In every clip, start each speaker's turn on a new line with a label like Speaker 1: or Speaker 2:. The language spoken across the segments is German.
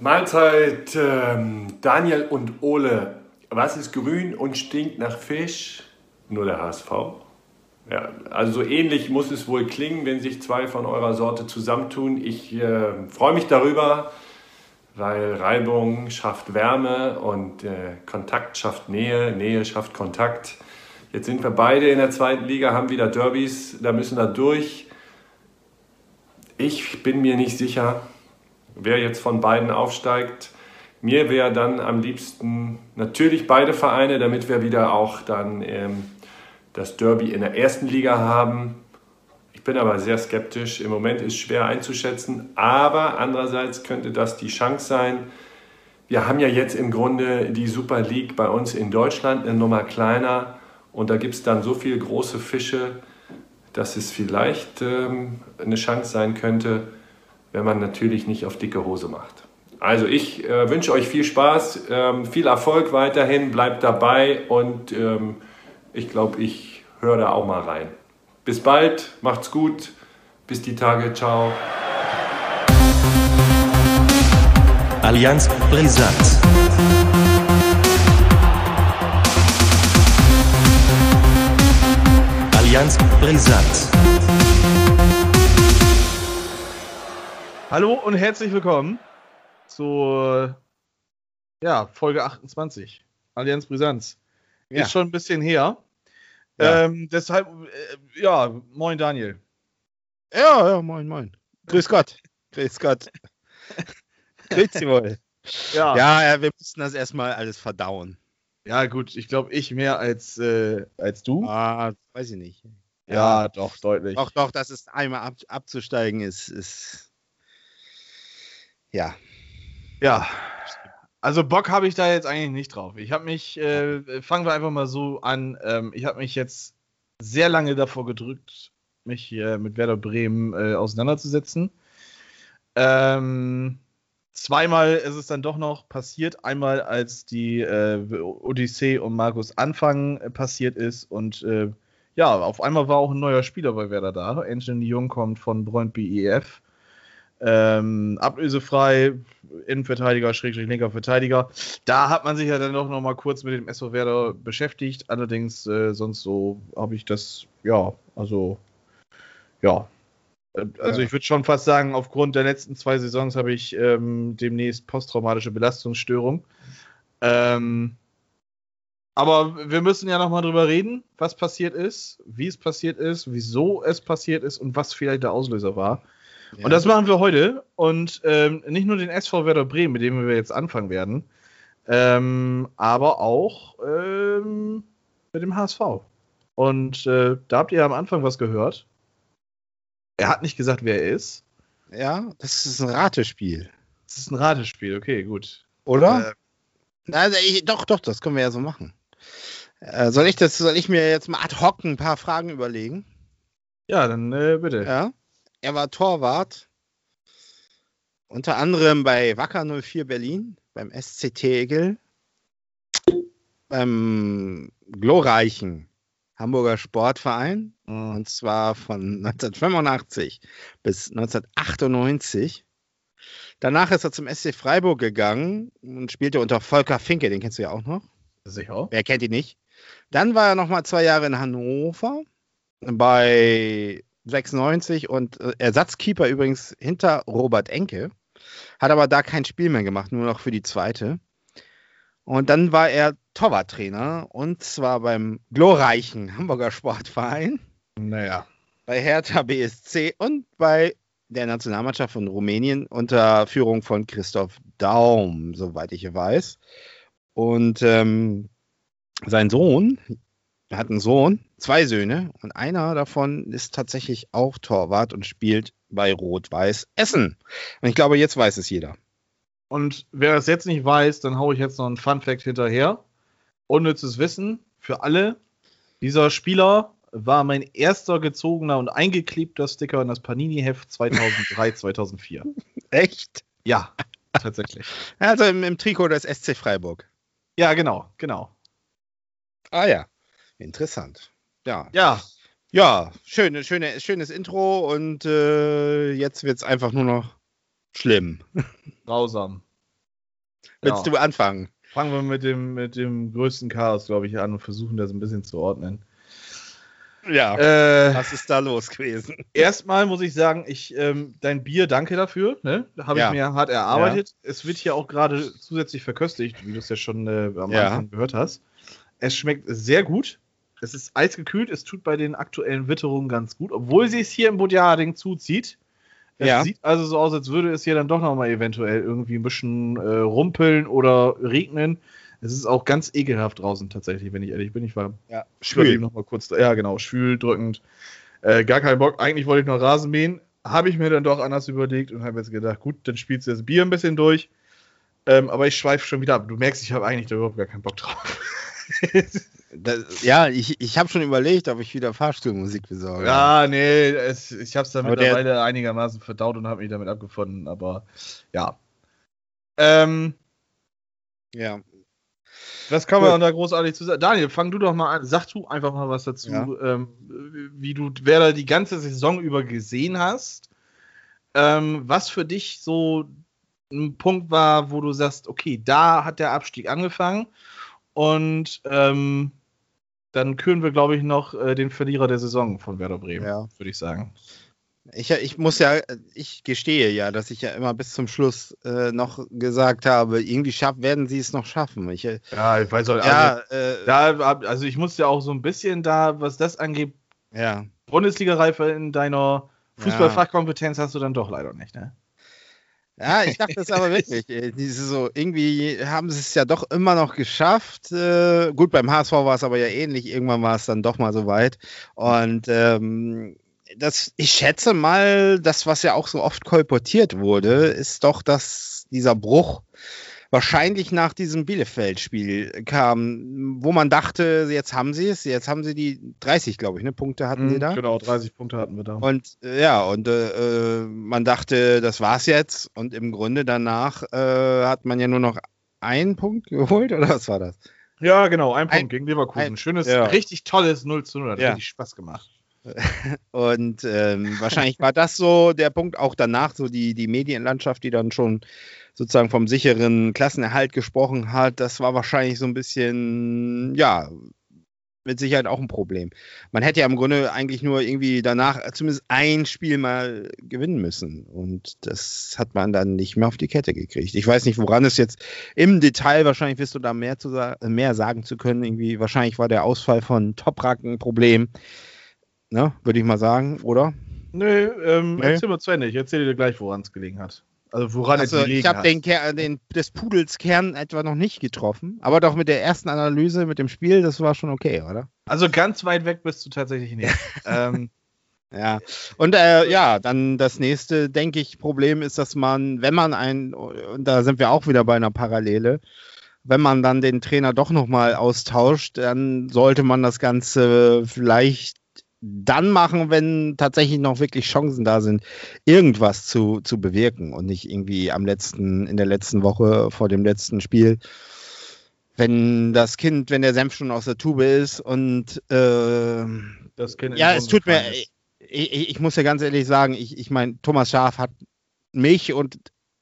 Speaker 1: Mahlzeit, ähm, Daniel und Ole. Was ist grün und stinkt nach Fisch? Nur der HSV. Ja, also so ähnlich muss es wohl klingen, wenn sich zwei von eurer Sorte zusammentun. Ich äh, freue mich darüber, weil Reibung schafft Wärme und äh, Kontakt schafft Nähe, Nähe schafft Kontakt. Jetzt sind wir beide in der zweiten Liga, haben wieder Derbys, da müssen wir durch. Ich bin mir nicht sicher, wer jetzt von beiden aufsteigt. Mir wäre dann am liebsten natürlich beide Vereine, damit wir wieder auch dann ähm, das Derby in der ersten Liga haben. Ich bin aber sehr skeptisch. Im Moment ist schwer einzuschätzen, aber andererseits könnte das die Chance sein. Wir haben ja jetzt im Grunde die Super League bei uns in Deutschland eine Nummer kleiner und da gibt es dann so viele große Fische, dass es vielleicht ähm, eine Chance sein könnte, wenn man natürlich nicht auf dicke Hose macht. Also ich äh, wünsche euch viel Spaß, ähm, viel Erfolg weiterhin, bleibt dabei und ähm, ich glaube, ich höre da auch mal rein. Bis bald, macht's gut, bis die Tage, ciao.
Speaker 2: Allianz Brisant. Allianz Brisant.
Speaker 3: Hallo und herzlich willkommen zur ja, Folge 28. Allianz Brisanz.
Speaker 4: Ja.
Speaker 3: Ist schon ein bisschen her.
Speaker 4: Ja.
Speaker 3: Ähm, deshalb, äh, ja, moin Daniel.
Speaker 4: Ja, ja, moin, moin. Grüß Gott. Grüß Gott. Grüß Sie wohl.
Speaker 3: Ja, ja.
Speaker 4: Ja, ja, wir müssen das erstmal alles verdauen.
Speaker 3: gut, ich glaube, ich mehr als, äh, als du.
Speaker 4: Ah, weiß ich nicht.
Speaker 3: ja, doch, deutlich.
Speaker 4: Doch, doch, dass es einmal ab, abzusteigen ist, ist. Ja.
Speaker 3: Ja. Also Bock habe ich da jetzt eigentlich nicht drauf. Ich habe mich, äh, fangen wir einfach mal so an, ähm, ich habe mich jetzt sehr lange davor gedrückt, mich hier mit Werder Bremen äh, auseinanderzusetzen. Ähm, zweimal ist es dann doch noch passiert. Einmal, als die äh, Odyssee um Markus Anfang äh, passiert ist und äh, ja, auf einmal war auch ein neuer Spieler bei Werder da. Anthony Jung kommt von Brøndby EF. Ähm, ablösefrei, Innenverteidiger, Schrägstrich linker Verteidiger. Da hat man sich ja dann doch noch mal kurz mit dem SV Werder beschäftigt. Allerdings, äh, sonst so habe ich das, ja, also, ja. Äh, Also
Speaker 4: Ja.
Speaker 3: ich würde schon fast sagen, aufgrund der letzten zwei Saisons habe ich ähm, demnächst posttraumatische Belastungsstörung. Ähm, aber wir müssen ja noch mal drüber reden, was passiert ist, wie es passiert ist, wieso es passiert ist und was vielleicht der Auslöser war. Und das machen wir heute. Und ähm, nicht nur den SV Werder Bremen, mit dem wir jetzt anfangen werden, ähm, aber auch ähm, mit dem HSV. Und äh, da habt ihr am Anfang was gehört. Er hat nicht gesagt, wer er ist.
Speaker 4: ja, das ist ein Ratespiel.
Speaker 3: Es ist ein Ratespiel, okay, gut.
Speaker 4: Oder?
Speaker 3: Äh,
Speaker 4: Also ich, doch, doch, das können wir ja so machen. Äh, soll ich das, soll ich mir jetzt mal ad hoc ein paar Fragen überlegen?
Speaker 3: ja, dann äh, bitte.
Speaker 4: Ja. Er war Torwart. Unter anderem bei Wacker 04 Berlin, beim SC Tegel, beim glorreichen Hamburger Sportverein,
Speaker 3: Mhm.
Speaker 4: und zwar von 1985 bis 1998. Danach ist er zum SC Freiburg gegangen und spielte unter Volker Finke, den kennst du ja auch noch.
Speaker 3: Sicher.
Speaker 4: Wer kennt ihn nicht? Dann war er noch mal zwei Jahre in Hannover bei 96 und äh, Ersatzkeeper übrigens hinter Robert Enke. Hat aber da kein Spiel mehr gemacht, nur noch für die zweite. Und dann war er Torwarttrainer und zwar beim glorreichen Hamburger Sportverein,
Speaker 3: Naja.
Speaker 4: bei Hertha BSC und bei der Nationalmannschaft von Rumänien unter Führung von Christoph Daum, soweit ich weiß. Und ähm, sein Sohn, er hat einen Sohn, zwei Söhne, und einer davon ist tatsächlich auch Torwart und spielt bei Rot-Weiß Essen. Und ich glaube, jetzt weiß es jeder.
Speaker 3: Und wer das jetzt nicht weiß, dann haue ich jetzt noch einen Fun-Fact hinterher. Unnützes Wissen für alle. Dieser Spieler war mein erster gezogener und eingeklebter Sticker in das Panini-Heft 2003, 2004.
Speaker 4: Echt?
Speaker 3: Ja, tatsächlich.
Speaker 4: Also im, im Trikot des SC Freiburg.
Speaker 3: Ja, genau, genau.
Speaker 4: Ah ja, interessant. Ja,
Speaker 3: Ja,
Speaker 4: ja schön, schöne, schönes Intro und äh, jetzt wird es einfach nur noch schlimm.
Speaker 3: grausam.
Speaker 4: Willst
Speaker 3: Ja.
Speaker 4: du anfangen?
Speaker 3: Fangen wir mit dem, mit dem größten Chaos, glaube ich, an und versuchen das ein bisschen zu ordnen.
Speaker 4: Ja.
Speaker 3: Äh,
Speaker 4: Was ist da los gewesen?
Speaker 3: erstmal muss ich sagen, ich, ähm, dein Bier, danke dafür. Ne? Habe
Speaker 4: Ja.
Speaker 3: ich mir hart erarbeitet. Es wird hier auch gerade zusätzlich verköstigt, wie du es ja schon äh, am
Speaker 4: Ja.
Speaker 3: Anfang gehört hast. Es schmeckt sehr gut. Es ist eisgekühlt. Es tut bei den aktuellen Witterungen ganz gut, obwohl sie es hier im Bodjading zuzieht. Es
Speaker 4: Ja.
Speaker 3: sieht also so aus, als würde es hier dann doch nochmal eventuell irgendwie ein bisschen äh, rumpeln oder regnen. Es ist auch ganz ekelhaft draußen tatsächlich, wenn ich ehrlich bin. Ich war
Speaker 4: Ja,
Speaker 3: Schwül. noch mal kurz. Ja, genau, schwül, drückend. Äh, gar keinen Bock. Eigentlich wollte ich noch Rasen mähen. Habe ich mir dann doch anders überlegt und habe jetzt gedacht, gut, dann spielst du das Bier ein bisschen durch. Ähm, aber ich schweife schon wieder ab. Du merkst, ich habe eigentlich da überhaupt gar keinen Bock drauf.
Speaker 4: Das, ja, ich, ich habe schon überlegt, ob ich wieder Fahrstuhlmusik besorge.
Speaker 3: ja, nee, es, ich habe es dann
Speaker 4: Aber der-
Speaker 3: mittlerweile einigermaßen verdaut und habe mich damit abgefunden. Aber ja. Ähm,
Speaker 4: Ja.
Speaker 3: Was kann
Speaker 4: Gut.
Speaker 3: man da großartig zu sagen? Daniel, fang du doch mal an. Sag du einfach mal was dazu,
Speaker 4: Ja.
Speaker 3: ähm, wie du Werder die ganze Saison über gesehen hast. Ähm, was für dich so ein Punkt war, wo du sagst, okay, da hat der Abstieg angefangen. Und ähm, dann küren wir, glaube ich, noch äh, den Verlierer der Saison von Werder Bremen,
Speaker 4: Ja.
Speaker 3: würde ich sagen.
Speaker 4: Ich, ich muss ja, ich gestehe ja, dass ich ja immer bis zum Schluss äh, noch gesagt habe, irgendwie schaff, werden sie es noch schaffen. Ich, äh,
Speaker 3: Ja, ich weiß auch,
Speaker 4: ja, äh,
Speaker 3: da, also ich muss ja auch so ein bisschen da, was das angeht,
Speaker 4: ja.
Speaker 3: Bundesliga-Reife in deiner Fußballfachkompetenz hast du dann doch leider nicht, ne?
Speaker 4: Ja, ich dachte es aber wirklich. Diese so, irgendwie haben sie es ja doch immer noch geschafft. Äh, gut, beim HSV war es aber ja ähnlich. Irgendwann war es dann doch mal so weit. Und ähm, das, ich schätze mal, das, was ja auch so oft kolportiert wurde, ist doch, dass dieser Bruch wahrscheinlich nach diesem Bielefeld-Spiel kam, wo man dachte, jetzt haben sie es, jetzt haben sie die 30, glaube ich, ne, Punkte hatten sie da.
Speaker 3: Genau, 30 Punkte hatten wir da.
Speaker 4: Und äh, ja, und äh, äh, man dachte, das war's jetzt. Und im Grunde danach äh, hat man ja nur noch einen Punkt geholt, oder was war das?
Speaker 3: ja, genau, ein Punkt
Speaker 4: Ein-
Speaker 3: gegen Leverkusen.
Speaker 4: ein-
Speaker 3: Schönes,
Speaker 4: ja.
Speaker 3: richtig tolles 0 zu 0. Hat
Speaker 4: Ja.
Speaker 3: richtig Spaß gemacht.
Speaker 4: Und ähm, wahrscheinlich war das so der Punkt, auch danach, so die, die Medienlandschaft, die dann schon sozusagen vom sicheren Klassenerhalt gesprochen hat, das war wahrscheinlich so ein bisschen, ja, mit Sicherheit auch ein Problem. Man hätte ja im Grunde eigentlich nur irgendwie danach zumindest ein Spiel mal gewinnen müssen. Und das hat man dann nicht mehr auf die Kette gekriegt. Ich weiß nicht, woran es jetzt im Detail, wahrscheinlich wirst du da mehr, zu mehr sagen zu können. Irgendwie, wahrscheinlich war der Ausfall von Toprak ein Problem. Ne, würde ich mal sagen, oder?
Speaker 3: Nö, ähm,
Speaker 4: Nee.
Speaker 3: erzähl mal zu Ende. Ich erzähle dir gleich, woran es gelegen hat. Also woran
Speaker 4: Also,
Speaker 3: es gelegen
Speaker 4: ich habe
Speaker 3: hat.
Speaker 4: den, Ker- den des Pudels Kern etwa noch nicht getroffen, aber doch mit der ersten Analyse mit dem Spiel, das war schon okay, oder?
Speaker 3: Also ganz weit weg bist du tatsächlich nicht. ähm,
Speaker 4: Ja. Und äh, ja, dann das nächste, denke ich, Problem ist, dass man, wenn man ein, und da sind wir auch wieder bei einer Parallele, wenn man dann den Trainer doch nochmal austauscht, dann sollte man das Ganze vielleicht dann machen, wenn tatsächlich noch wirklich Chancen da sind, irgendwas zu, zu bewirken und nicht irgendwie am letzten, in der letzten Woche vor dem letzten Spiel, wenn das Kind, wenn der Senf schon aus der Tube ist und äh,
Speaker 3: das Kind in
Speaker 4: ja, es tut mir, ich, ich muss ja ganz ehrlich sagen, ich, ich meine, Thomas Schaf hat mich und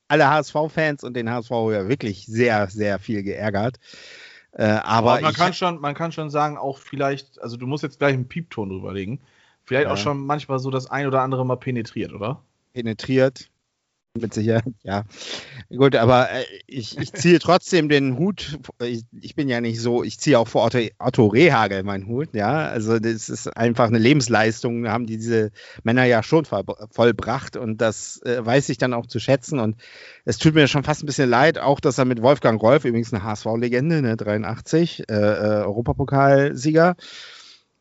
Speaker 4: alle HSV-Fans und den HSV ja wirklich sehr, sehr viel geärgert. Äh, aber
Speaker 3: Aber man kann, schon, man kann schon sagen, auch vielleicht, also du musst jetzt gleich einen Piepton drüberlegen. Vielleicht
Speaker 4: Ja.
Speaker 3: auch schon manchmal so das ein oder andere mal penetriert, oder?
Speaker 4: penetriert. Mit Sicherheit, ja. Gut, aber äh, ich, ich ziehe trotzdem den Hut. Ich, ich bin ja nicht so, ich ziehe auch vor Otto, Otto Rehagel meinen Hut, ja. Also das ist einfach eine Lebensleistung, haben die diese Männer ja schon voll, vollbracht und das äh, weiß ich dann auch zu schätzen. Und es tut mir schon fast ein bisschen leid, auch dass er mit Wolfgang Rolf, übrigens eine HSV-Legende, ne, 83, äh, äh, Europapokalsieger,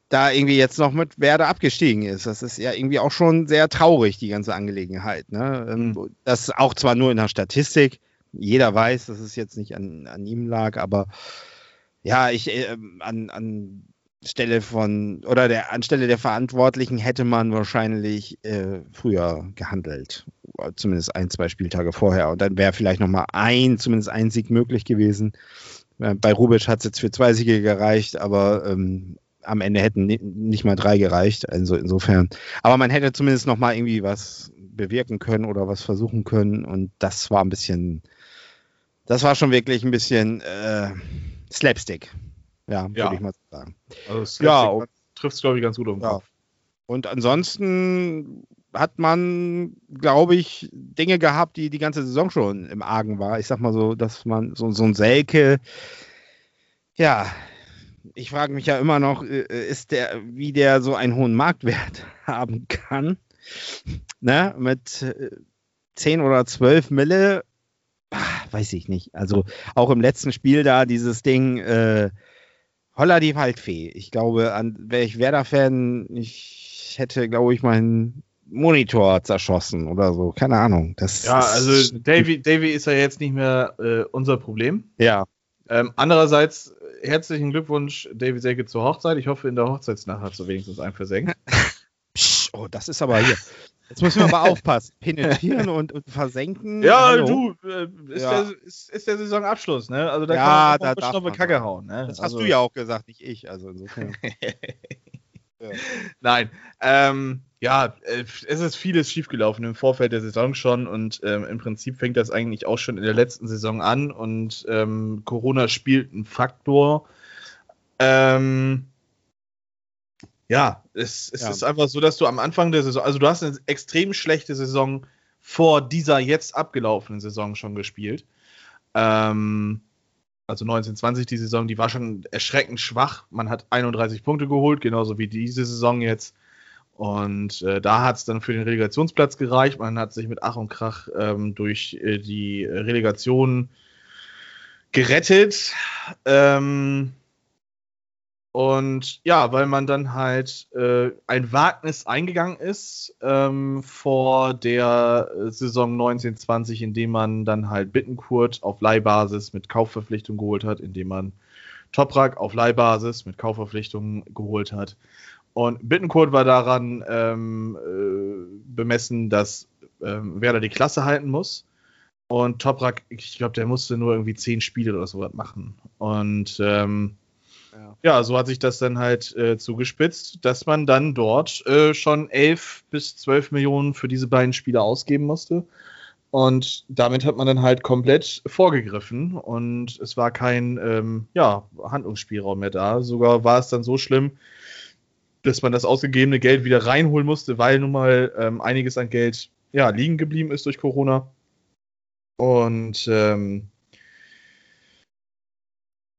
Speaker 4: da irgendwie jetzt noch mit Werder abgestiegen ist. Das ist ja irgendwie auch schon sehr traurig, die ganze Angelegenheit. Ne? Ähm, Das auch zwar nur in der Statistik, jeder weiß, dass es jetzt nicht an, an ihm lag, aber ja, ich äh, an, an Stelle von oder der anstelle der Verantwortlichen hätte man wahrscheinlich äh, früher gehandelt, zumindest ein, zwei Spieltage vorher und dann wäre vielleicht noch mal ein, zumindest ein Sieg möglich gewesen. Äh, Bei Rubic hat es jetzt für zwei Siege gereicht, aber ähm, am Ende hätten ni- nicht mal drei gereicht. Also insofern. Aber man hätte zumindest noch mal irgendwie was bewirken können oder was versuchen können. Und das war ein bisschen, das war schon wirklich ein bisschen äh, Slapstick. Ja,
Speaker 3: Ja.
Speaker 4: würde ich mal sagen.
Speaker 3: Also
Speaker 4: Ja,
Speaker 3: ja, trifft es, glaube ich, ganz gut um
Speaker 4: Ja.
Speaker 3: Kopf.
Speaker 4: Und ansonsten hat man, glaube ich, Dinge gehabt, die die ganze Saison schon im Argen war. Ich sag mal so, dass man so, so ein Selke, ja, ich frage mich ja immer noch, äh, ist der, wie der so einen hohen Marktwert haben kann. Ne? Mit äh, 10 oder 12 Mille, ah, weiß ich nicht. Also auch im letzten Spiel da dieses Ding, äh, Holla die Waldfee. Ich glaube, an wäre ich Werder-Fan, ich hätte, glaube ich, meinen Monitor zerschossen oder so. Keine Ahnung. Das
Speaker 3: Ja, also Davy, Davy ist ja jetzt nicht mehr äh, unser Problem.
Speaker 4: Ja,
Speaker 3: Ähm, andererseits äh, herzlichen Glückwunsch, Davy Selke, zur Hochzeit. Ich hoffe, in der Hochzeitsnacht hat du wenigstens einen versenkt.
Speaker 4: Psch, oh, das ist aber hier. Jetzt müssen wir mal aufpassen. Penetrieren und, und versenken.
Speaker 3: Ja,
Speaker 4: Hallo?
Speaker 3: du, äh, ist,
Speaker 4: Ja.
Speaker 3: Der, ist, ist der Saisonabschluss, ne? Also da
Speaker 4: Ja,
Speaker 3: kann man
Speaker 4: da
Speaker 3: auch
Speaker 4: darf
Speaker 3: auf eine Kacke hauen, ne?
Speaker 4: Das
Speaker 3: also,
Speaker 4: hast du ja auch gesagt, nicht ich. Also insofern.
Speaker 3: Nein, ähm, ja, äh, es ist vieles schiefgelaufen im Vorfeld der Saison schon und ähm, im Prinzip fängt das eigentlich auch schon in der letzten Saison an und ähm, Corona spielt einen Faktor. Ähm, ja, es, es
Speaker 4: Ja.
Speaker 3: ist einfach so, dass du am Anfang der Saison, also du hast eine extrem schlechte Saison vor dieser jetzt abgelaufenen Saison schon gespielt. Ähm, also 1920 die Saison, die war schon erschreckend schwach. Man hat 31 Punkte geholt, genauso wie diese Saison jetzt. Und äh, da hat es dann für den Relegationsplatz gereicht. Man hat sich mit Ach und Krach ähm, durch äh, die Relegation gerettet. Ähm, und ja, weil man dann halt äh, ein Wagnis eingegangen ist ähm, vor der äh, Saison 1920, indem man dann halt Bittenkurt auf Leihbasis mit Kaufverpflichtung geholt hat, indem man Toprak auf Leihbasis mit Kaufverpflichtung geholt hat. Und Bittenkurt war daran ähm, äh, bemessen, dass ähm, Werder die Klasse halten muss. Und Toprak, ich glaube, der musste nur irgendwie zehn Spiele oder sowas machen. Und ähm,
Speaker 4: Ja.
Speaker 3: ja, so hat sich das dann halt äh, zugespitzt, dass man dann dort äh, schon 11 bis 12 Millionen für diese beiden Spiele ausgeben musste. Und damit hat man dann halt komplett vorgegriffen und es war kein ähm, ja, Handlungsspielraum mehr da. Sogar war es dann so schlimm, dass man das ausgegebene Geld wieder reinholen musste, weil nun mal ähm, einiges an Geld ja, liegen geblieben ist durch Corona. Und ähm,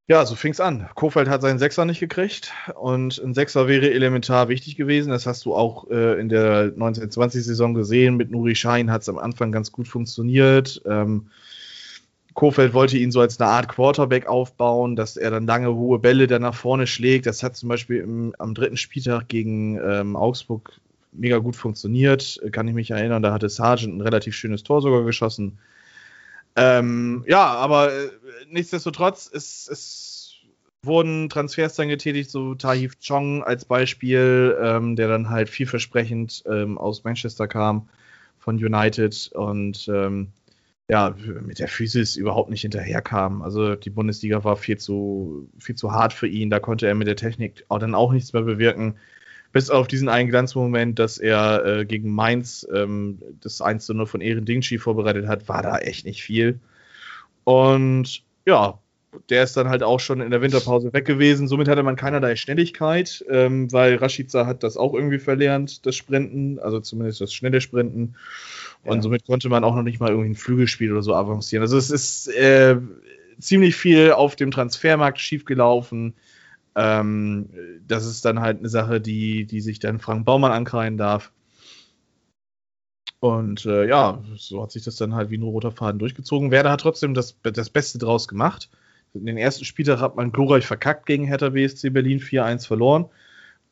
Speaker 3: ja, so fing es an. Kofeld hat seinen Sechser nicht gekriegt und ein Sechser wäre elementar wichtig gewesen. Das hast du auch äh, in der 1920-Saison gesehen. Mit Nuri Schein hat es am Anfang ganz gut funktioniert. Ähm, Kofeld wollte ihn so als eine Art Quarterback aufbauen, dass er dann lange hohe Bälle dann nach vorne schlägt. Das hat zum Beispiel im, am dritten Spieltag gegen ähm, Augsburg mega gut funktioniert. Kann ich mich erinnern, da hatte Sargent ein relativ schönes Tor sogar geschossen. Ähm, ja, aber äh, nichtsdestotrotz, es, es wurden Transfers dann getätigt, so Tahif Chong als Beispiel, ähm, der dann halt vielversprechend ähm, aus Manchester kam von United und ähm, ja, mit der Physis überhaupt nicht hinterherkam. Also die Bundesliga war viel zu, viel zu hart für ihn, da konnte er mit der Technik auch dann auch nichts mehr bewirken. Bis auf diesen einen Glanzmoment, dass er äh, gegen Mainz ähm, das 1 zu 0 von Ehren Dingshi vorbereitet hat, war da echt nicht viel. Und ja, der ist dann halt auch schon in der Winterpause weg gewesen. Somit hatte man keinerlei Schnelligkeit, ähm, weil Rashica hat das auch irgendwie verlernt, das Sprinten, also zumindest das schnelle Sprinten. Und
Speaker 4: Ja.
Speaker 3: somit konnte man auch noch nicht mal irgendwie ein Flügelspiel oder so avancieren. Also es ist äh, ziemlich viel auf dem Transfermarkt schiefgelaufen. Ähm, das ist dann halt eine Sache, die, die sich dann Frank Baumann ankreiden darf. Und äh, ja, so hat sich das dann halt wie ein roter Faden durchgezogen. Werder hat trotzdem das, das Beste draus gemacht. Den ersten Spieltag hat man glorreich verkackt gegen Hertha BSC Berlin 4-1 verloren.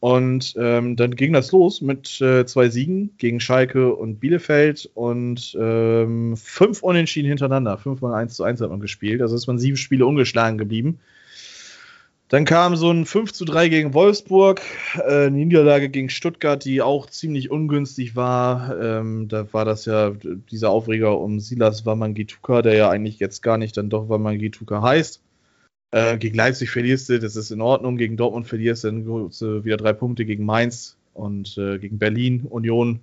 Speaker 3: Und ähm, dann ging das los mit äh, zwei Siegen gegen Schalke und Bielefeld und ähm, fünf Unentschieden hintereinander. Fünfmal 1 zu 1 hat man gespielt. Also ist man sieben Spiele ungeschlagen geblieben. Dann kam so ein 5 zu 3 gegen Wolfsburg, äh, eine Niederlage gegen Stuttgart, die auch ziemlich ungünstig war. Ähm, da war das ja dieser Aufreger um Silas Wamangituka, der ja eigentlich jetzt gar nicht dann doch Wamangituka heißt. Äh, gegen Leipzig verlierst du, das ist in Ordnung. Gegen Dortmund verlierst du, dann wieder drei Punkte gegen Mainz und äh, gegen Berlin, Union.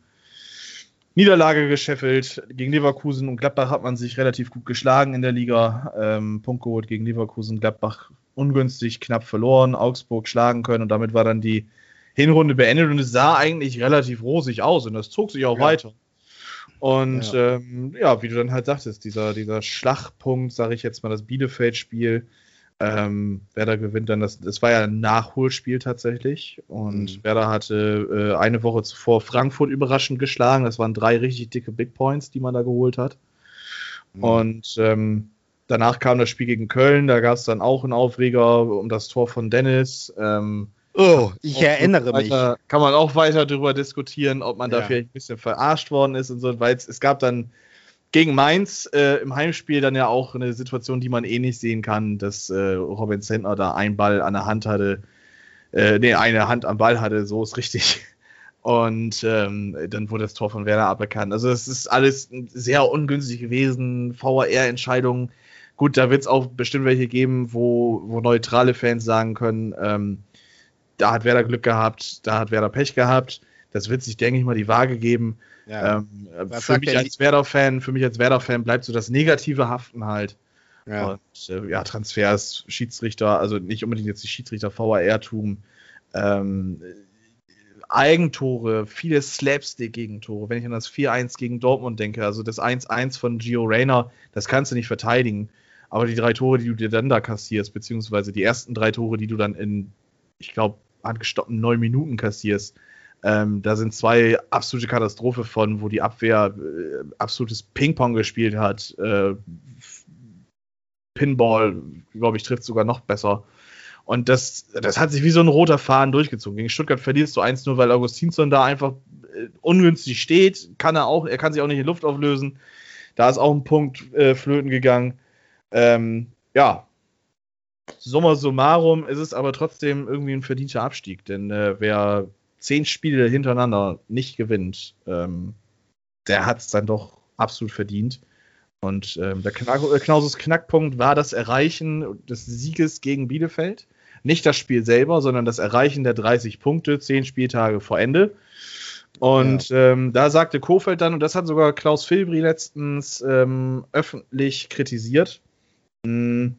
Speaker 3: Niederlage gescheffelt. Gegen Leverkusen und Gladbach hat man sich relativ gut geschlagen in der Liga. Ähm, Punkt geholt gegen Leverkusen, Gladbach ungünstig, knapp verloren, Augsburg schlagen können und damit war dann die Hinrunde beendet und es sah eigentlich relativ rosig aus und das zog sich auch
Speaker 4: Ja.
Speaker 3: weiter. Und
Speaker 4: Ja.
Speaker 3: Ähm, ja, wie du dann halt sagtest, dieser, dieser Schlachtpunkt, sage ich jetzt mal, das Bielefeld-Spiel, ähm, Werder gewinnt dann das, das war ja ein Nachholspiel tatsächlich und
Speaker 4: Mhm.
Speaker 3: Werder hatte äh, eine Woche zuvor Frankfurt überraschend geschlagen. Das waren drei richtig dicke Big Points, die man da geholt hat.
Speaker 4: Mhm.
Speaker 3: Und ähm, danach kam das Spiel gegen Köln, da gab es dann auch einen Aufreger um das Tor von Dennis. Ähm,
Speaker 4: Oh, ich erinnere mich.
Speaker 3: weiter, Kann man auch weiter darüber diskutieren, ob man da
Speaker 4: Ja.
Speaker 3: vielleicht ein bisschen verarscht worden ist und so, weil es, gab dann gegen Mainz äh, im Heimspiel dann ja auch eine Situation, die man eh nicht sehen kann, dass äh, Robin Zentner da einen Ball an der Hand hatte, äh, nee, eine Hand am Ball hatte, so ist richtig. Und ähm, dann wurde das Tor von Werder aberkannt. Also es ist alles sehr ungünstig gewesen, VAR-Entscheidungen. Gut, da wird es auch bestimmt welche geben, wo, wo neutrale Fans sagen können, ähm, da hat Werder Glück gehabt, da hat Werder Pech gehabt. Das wird sich, denke ich mal, die Waage geben.
Speaker 4: Ja.
Speaker 3: Ähm, äh, für mich als Werder-Fan, für mich als Werder-Fan bleibt so das Negative haften halt.
Speaker 4: ja.
Speaker 3: Und äh, ja, Transfers, Schiedsrichter, also nicht unbedingt jetzt die Schiedsrichter VAR-Tum, ähm, Eigentore, viele Slapstick-Gegentore. Wenn ich an das 4-1 gegen Dortmund denke, also das 1-1 von Gio Reyna, das kannst du nicht verteidigen. Aber die drei Tore, die du dir dann da kassierst, beziehungsweise die ersten drei Tore, die du dann in, ich glaube, angestoppten neun Minuten kassierst, ähm, da sind zwei absolute Katastrophe von, wo die Abwehr äh, absolutes Ping-Pong gespielt hat. Äh, Pinball, glaube ich, trifft sogar noch besser. Und das, das hat sich wie so ein roter Faden durchgezogen. Gegen Stuttgart verlierst du 1 nur, weil Augustinsson da einfach äh, ungünstig steht. Kann er auch, er kann sich auch nicht in Luft auflösen. Da ist auch ein Punkt äh, flöten gegangen. Ähm, ja. Summa summarum ist es aber trotzdem irgendwie ein verdienter Abstieg, denn äh, wer zehn Spiele hintereinander nicht gewinnt, ähm, der hat es dann doch absolut verdient. Und ähm, der äh, Knauses Knackpunkt war das Erreichen des Sieges gegen Bielefeld. Nicht das Spiel selber, sondern das Erreichen der 30 Punkte, zehn Spieltage vor Ende. Und ähm, da sagte Kofeld dann, und das hat sogar Klaus Filbri letztens ähm, öffentlich kritisiert, mh,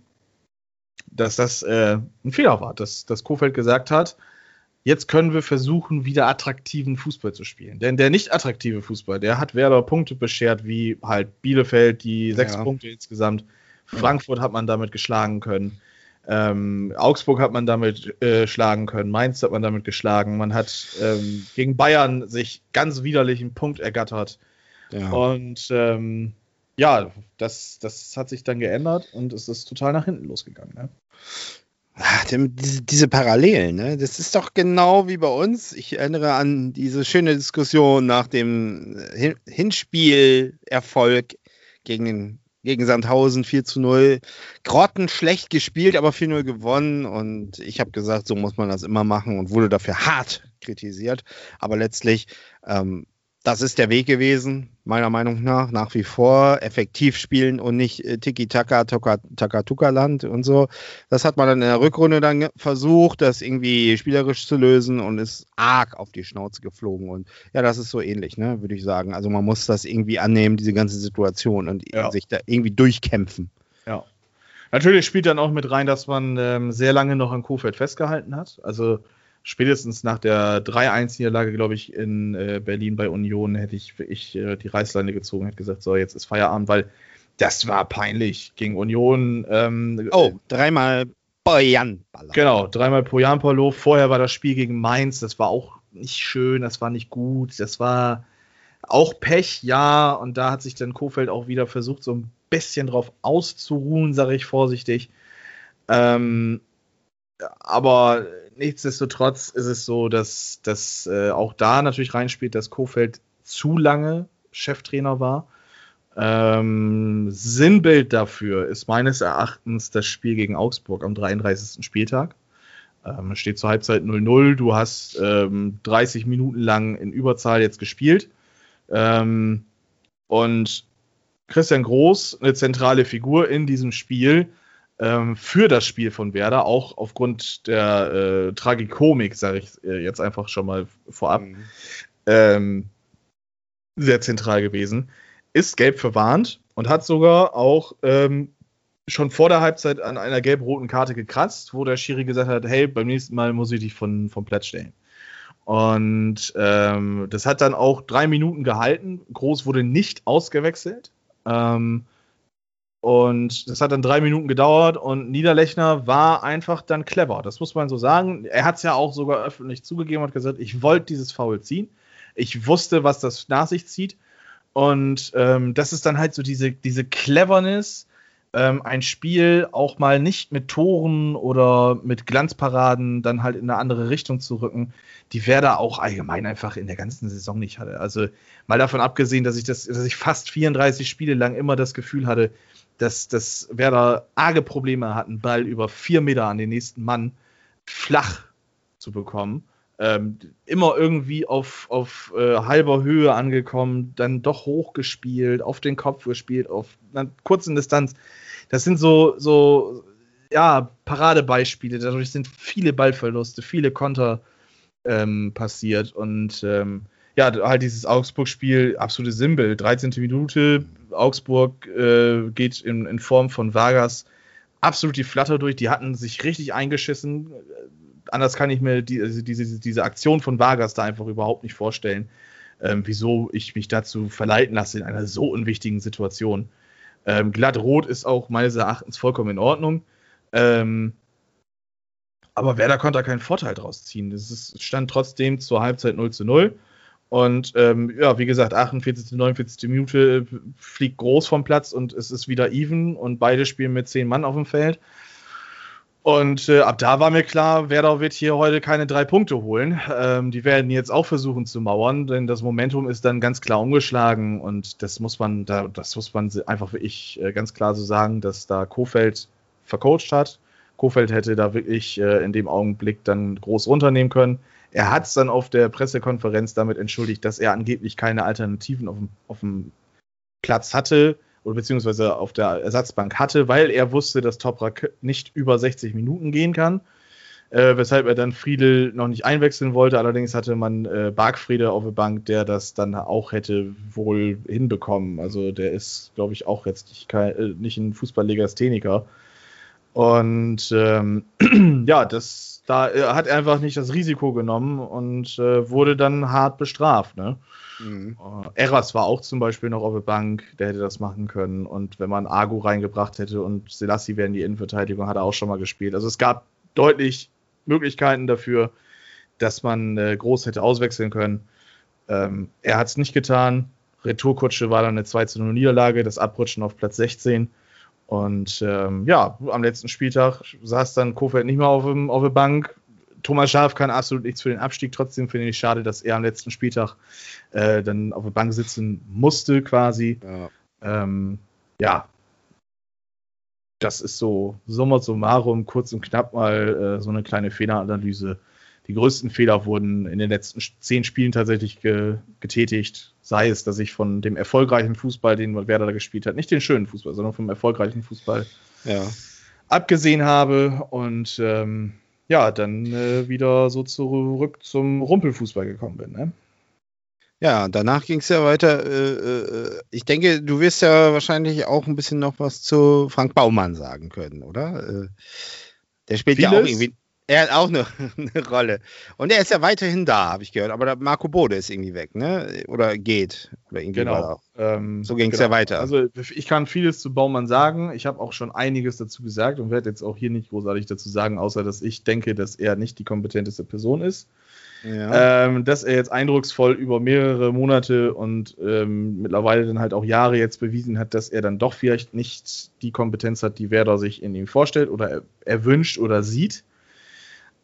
Speaker 3: dass das äh, ein Fehler war, dass, dass Kofeld gesagt hat, jetzt können wir versuchen, wieder attraktiven Fußball zu spielen. Denn der nicht attraktive Fußball, der hat Werder Punkte beschert, wie halt Bielefeld, die sechs
Speaker 4: Ja.
Speaker 3: Punkte insgesamt. Frankfurt hat man damit geschlagen können. Ähm, Augsburg hat man damit äh, schlagen können. Mainz hat man damit geschlagen. Man hat ähm, gegen Bayern sich ganz widerlich einen Punkt ergattert.
Speaker 4: ja.
Speaker 3: Und ähm, ja, das, das hat sich dann geändert und es ist total nach hinten losgegangen. Ne?
Speaker 4: Dem- diese, diese Parallelen, ne? das ist doch genau wie bei uns. Ich erinnere an diese schöne Diskussion nach dem Hin Hinspielerfolg gegen, gegen Sandhausen 4 zu 0. Grotten schlecht gespielt, aber 4-0 gewonnen und ich habe gesagt, so muss man das immer machen und wurde dafür hart kritisiert. Aber letztlich, ähm, das ist der Weg gewesen, meiner Meinung nach, nach wie vor. Effektiv spielen und nicht äh, Tiki-Taka, Taka-Tuka-Land und so. Das hat man dann in der Rückrunde dann versucht, das irgendwie spielerisch zu lösen und ist arg auf die Schnauze geflogen. Und ja, das ist so ähnlich, ne, würde ich sagen. Also man muss das irgendwie annehmen, diese ganze Situation und
Speaker 3: Ja.
Speaker 4: sich da irgendwie durchkämpfen.
Speaker 3: Ja. Natürlich spielt dann auch mit rein, dass man ähm, sehr lange noch an Kofeld festgehalten hat. Also spätestens nach der 3-1-Niederlage, glaube ich, in äh, Berlin bei Union hätte ich, ich äh, die Reißleine gezogen, hätte gesagt, so, jetzt ist Feierabend, weil das war peinlich gegen Union. Ähm,
Speaker 4: Oh, dreimal Baller.
Speaker 3: Genau, dreimal pro Polo. Vorher war das Spiel gegen Mainz, das war auch nicht schön, das war nicht gut, das war auch Pech, ja. Und da hat sich dann Kofeld auch wieder versucht, so ein bisschen drauf auszuruhen, sage ich vorsichtig. Ähm, aber nichtsdestotrotz ist es so, dass das äh, auch da natürlich reinspielt, dass Kofeld zu lange Cheftrainer war. Ähm, Sinnbild dafür ist meines Erachtens das Spiel gegen Augsburg am 33. Spieltag. Ähm, steht zur Halbzeit 0-0. Du hast ähm, 30 Minuten lang in Überzahl jetzt gespielt. Ähm, und Christian Groß, eine zentrale Figur in diesem Spiel, ähm, für das Spiel von Werder, auch aufgrund der äh, Tragikomik, sage ich äh, jetzt einfach schon mal vorab.
Speaker 4: Mhm.
Speaker 3: Ähm, sehr zentral gewesen, ist gelb verwarnt und hat sogar auch ähm, schon vor der Halbzeit an einer gelb-roten Karte gekratzt, wo der Schiri gesagt hat, hey, beim nächsten Mal muss ich dich von, vom Platz stellen. Und ähm, das hat dann auch drei Minuten gehalten. Groß wurde nicht ausgewechselt. Ähm, und das hat dann drei Minuten gedauert und Niederlechner war einfach dann clever. Das muss man so sagen. Er hat es ja auch sogar öffentlich zugegeben und gesagt, ich wollte dieses Foul ziehen. Ich wusste, was das nach sich zieht. Und ähm, das ist dann halt so diese, diese Cleverness, ähm, ein Spiel auch mal nicht mit Toren oder mit Glanzparaden dann halt in eine andere Richtung zu rücken, die Werder auch allgemein einfach in der ganzen Saison nicht hatte. Also mal davon abgesehen, dass ich das, dass ich fast 34 Spiele lang immer das Gefühl hatte, dass, dass Werder arge Probleme hatten, Ball über vier Meter an den nächsten Mann flach zu bekommen. Ähm, immer irgendwie auf, auf äh, halber Höhe angekommen, dann doch hochgespielt, auf den Kopf gespielt, auf einer kurzen Distanz. Das sind so, so ja, Paradebeispiele. Dadurch sind viele Ballverluste, viele Konter ähm, passiert. Und ähm, ja, halt dieses Augsburg-Spiel, absolute Simbel. 13. Minute, Augsburg äh, geht in, in Form von Vargas absolut die Flatter durch. Die hatten sich richtig eingeschissen. Anders kann ich mir die, also diese, diese Aktion von Vargas da einfach überhaupt nicht vorstellen, ähm, wieso ich mich dazu verleiten lasse in einer so unwichtigen Situation. Ähm, glatt ist auch meines Erachtens vollkommen in Ordnung. Ähm, aber Werder konnte da keinen Vorteil draus ziehen. Es stand trotzdem zur Halbzeit 0 zu 0. Und ähm, ja, wie gesagt, 48., 49. Minute fliegt groß vom Platz und es ist wieder even und beide spielen mit zehn Mann auf dem Feld. Und äh, ab da war mir klar, Werder wird hier heute keine drei Punkte holen. Ähm, die werden jetzt auch versuchen zu mauern, denn das Momentum ist dann ganz klar umgeschlagen und das muss man, da, das muss man einfach wirklich äh, ganz klar so sagen, dass da Kofeld vercoacht hat. Kofeld hätte da wirklich äh, in dem Augenblick dann groß runternehmen können. Er hat es dann auf der Pressekonferenz damit entschuldigt, dass er angeblich keine Alternativen auf dem, auf dem Platz hatte oder beziehungsweise auf der Ersatzbank hatte, weil er wusste, dass Toprak nicht über 60 Minuten gehen kann. Äh, weshalb er dann Friedel noch nicht einwechseln wollte. Allerdings hatte man äh, Bargfriede auf der Bank, der das dann auch hätte wohl hinbekommen. Also der ist, glaube ich, auch jetzt nicht, kein, äh, nicht ein Fußballlegastheniker. Und ähm, ja, das, da hat er einfach nicht das Risiko genommen und äh, wurde dann hart bestraft. Ne? Mhm. Uh, Eras war auch zum Beispiel noch auf der Bank, der hätte das machen können. Und wenn man Argo reingebracht hätte und Selassie wäre in die Innenverteidigung, hat er auch schon mal gespielt. Also es gab deutlich Möglichkeiten dafür, dass man äh, groß hätte auswechseln können. Ähm, er hat es nicht getan. Retourkutsche war dann eine 2 0 Niederlage, das Abrutschen auf Platz 16. Und ähm, ja, am letzten Spieltag saß dann Kofeld nicht mehr auf, dem, auf der Bank. Thomas Schaf kann absolut nichts für den Abstieg. Trotzdem finde ich schade, dass er am letzten Spieltag äh, dann auf der Bank sitzen musste, quasi. Ja, ähm, ja. das ist so summa summarum, kurz und knapp mal äh, so eine kleine Fehleranalyse die größten Fehler wurden in den letzten zehn Spielen tatsächlich ge getätigt. Sei es, dass ich von dem erfolgreichen Fußball, den Werder da gespielt hat, nicht den schönen Fußball, sondern vom erfolgreichen Fußball ja. abgesehen habe und ähm, ja, dann äh, wieder so zurück zum Rumpelfußball gekommen bin. Ne?
Speaker 4: Ja, danach ging es ja weiter. Äh, äh, ich denke, du wirst ja wahrscheinlich auch ein bisschen noch was zu Frank Baumann sagen können, oder? Äh, der spielt Vieles, ja auch irgendwie er hat auch eine, eine, Rolle. Und er ist ja weiterhin da, habe ich gehört. Aber Marco Bode ist irgendwie weg, ne? Oder geht. Oder irgendwie
Speaker 3: genau.
Speaker 4: Ähm, so ging es genau. ja weiter.
Speaker 3: Also ich kann vieles zu Baumann sagen. Ich habe auch schon einiges dazu gesagt und werde jetzt auch hier nicht großartig dazu sagen, außer dass ich denke, dass er nicht die kompetenteste Person ist. Ja. Ähm, dass er jetzt eindrucksvoll über mehrere Monate und ähm, mittlerweile dann halt auch Jahre jetzt bewiesen hat, dass er dann doch vielleicht nicht die Kompetenz hat, die Werder sich in ihm vorstellt oder erwünscht oder sieht.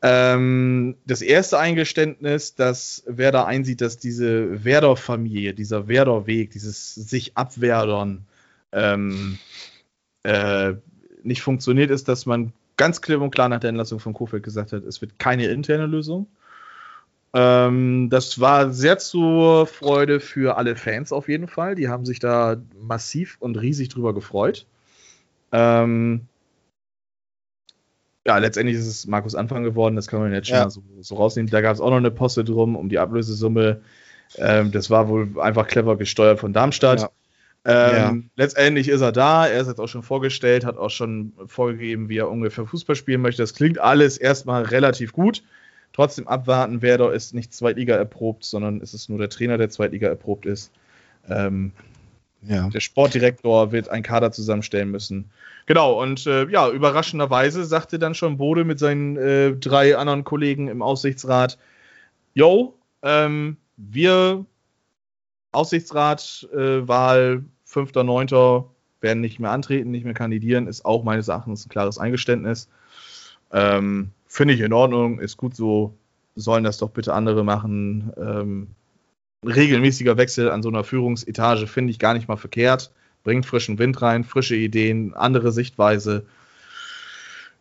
Speaker 3: Ähm, das erste Eingeständnis, dass Werder einsieht, dass diese Werder-Familie, dieser Werder-Weg, dieses sich abwerdern ähm, äh, nicht funktioniert, ist, dass man ganz klipp und klar nach der Entlassung von Kofeld gesagt hat, es wird keine interne Lösung. Ähm, das war sehr zur Freude für alle Fans auf jeden Fall. Die haben sich da massiv und riesig drüber gefreut. Ähm, ja, letztendlich ist es Markus Anfang geworden, das kann man jetzt schon ja. mal so, so, rausnehmen. Da gab es auch noch eine Poste drum um die Ablösesumme. Ähm, das war wohl einfach clever gesteuert von Darmstadt.
Speaker 4: Ja.
Speaker 3: Ähm, Letztendlich ist er da, er ist jetzt auch schon vorgestellt, hat auch schon vorgegeben, wie er ungefähr Fußball spielen möchte. Das klingt alles erstmal relativ gut. Trotzdem abwarten, Werder ist nicht Zweitliga erprobt, sondern es ist nur der Trainer, der Zweitliga erprobt ist. Ähm,
Speaker 4: Ja.
Speaker 3: der Sportdirektor wird einen Kader zusammenstellen müssen. Genau, und äh, ja, überraschenderweise sagte dann schon Bode mit seinen äh, drei anderen Kollegen im Aussichtsrat, yo, ähm, wir Aussichtsrat, äh, Wahl 5.9. werden nicht mehr antreten, nicht mehr kandidieren, ist auch meines Erachtens ein klares Eingeständnis. Ähm, Finde ich in Ordnung, ist gut so, sollen das doch bitte andere machen. Ähm, ein regelmäßiger Wechsel an so einer Führungsetage finde ich gar nicht mal verkehrt. Bringt frischen Wind rein, frische Ideen, andere Sichtweise.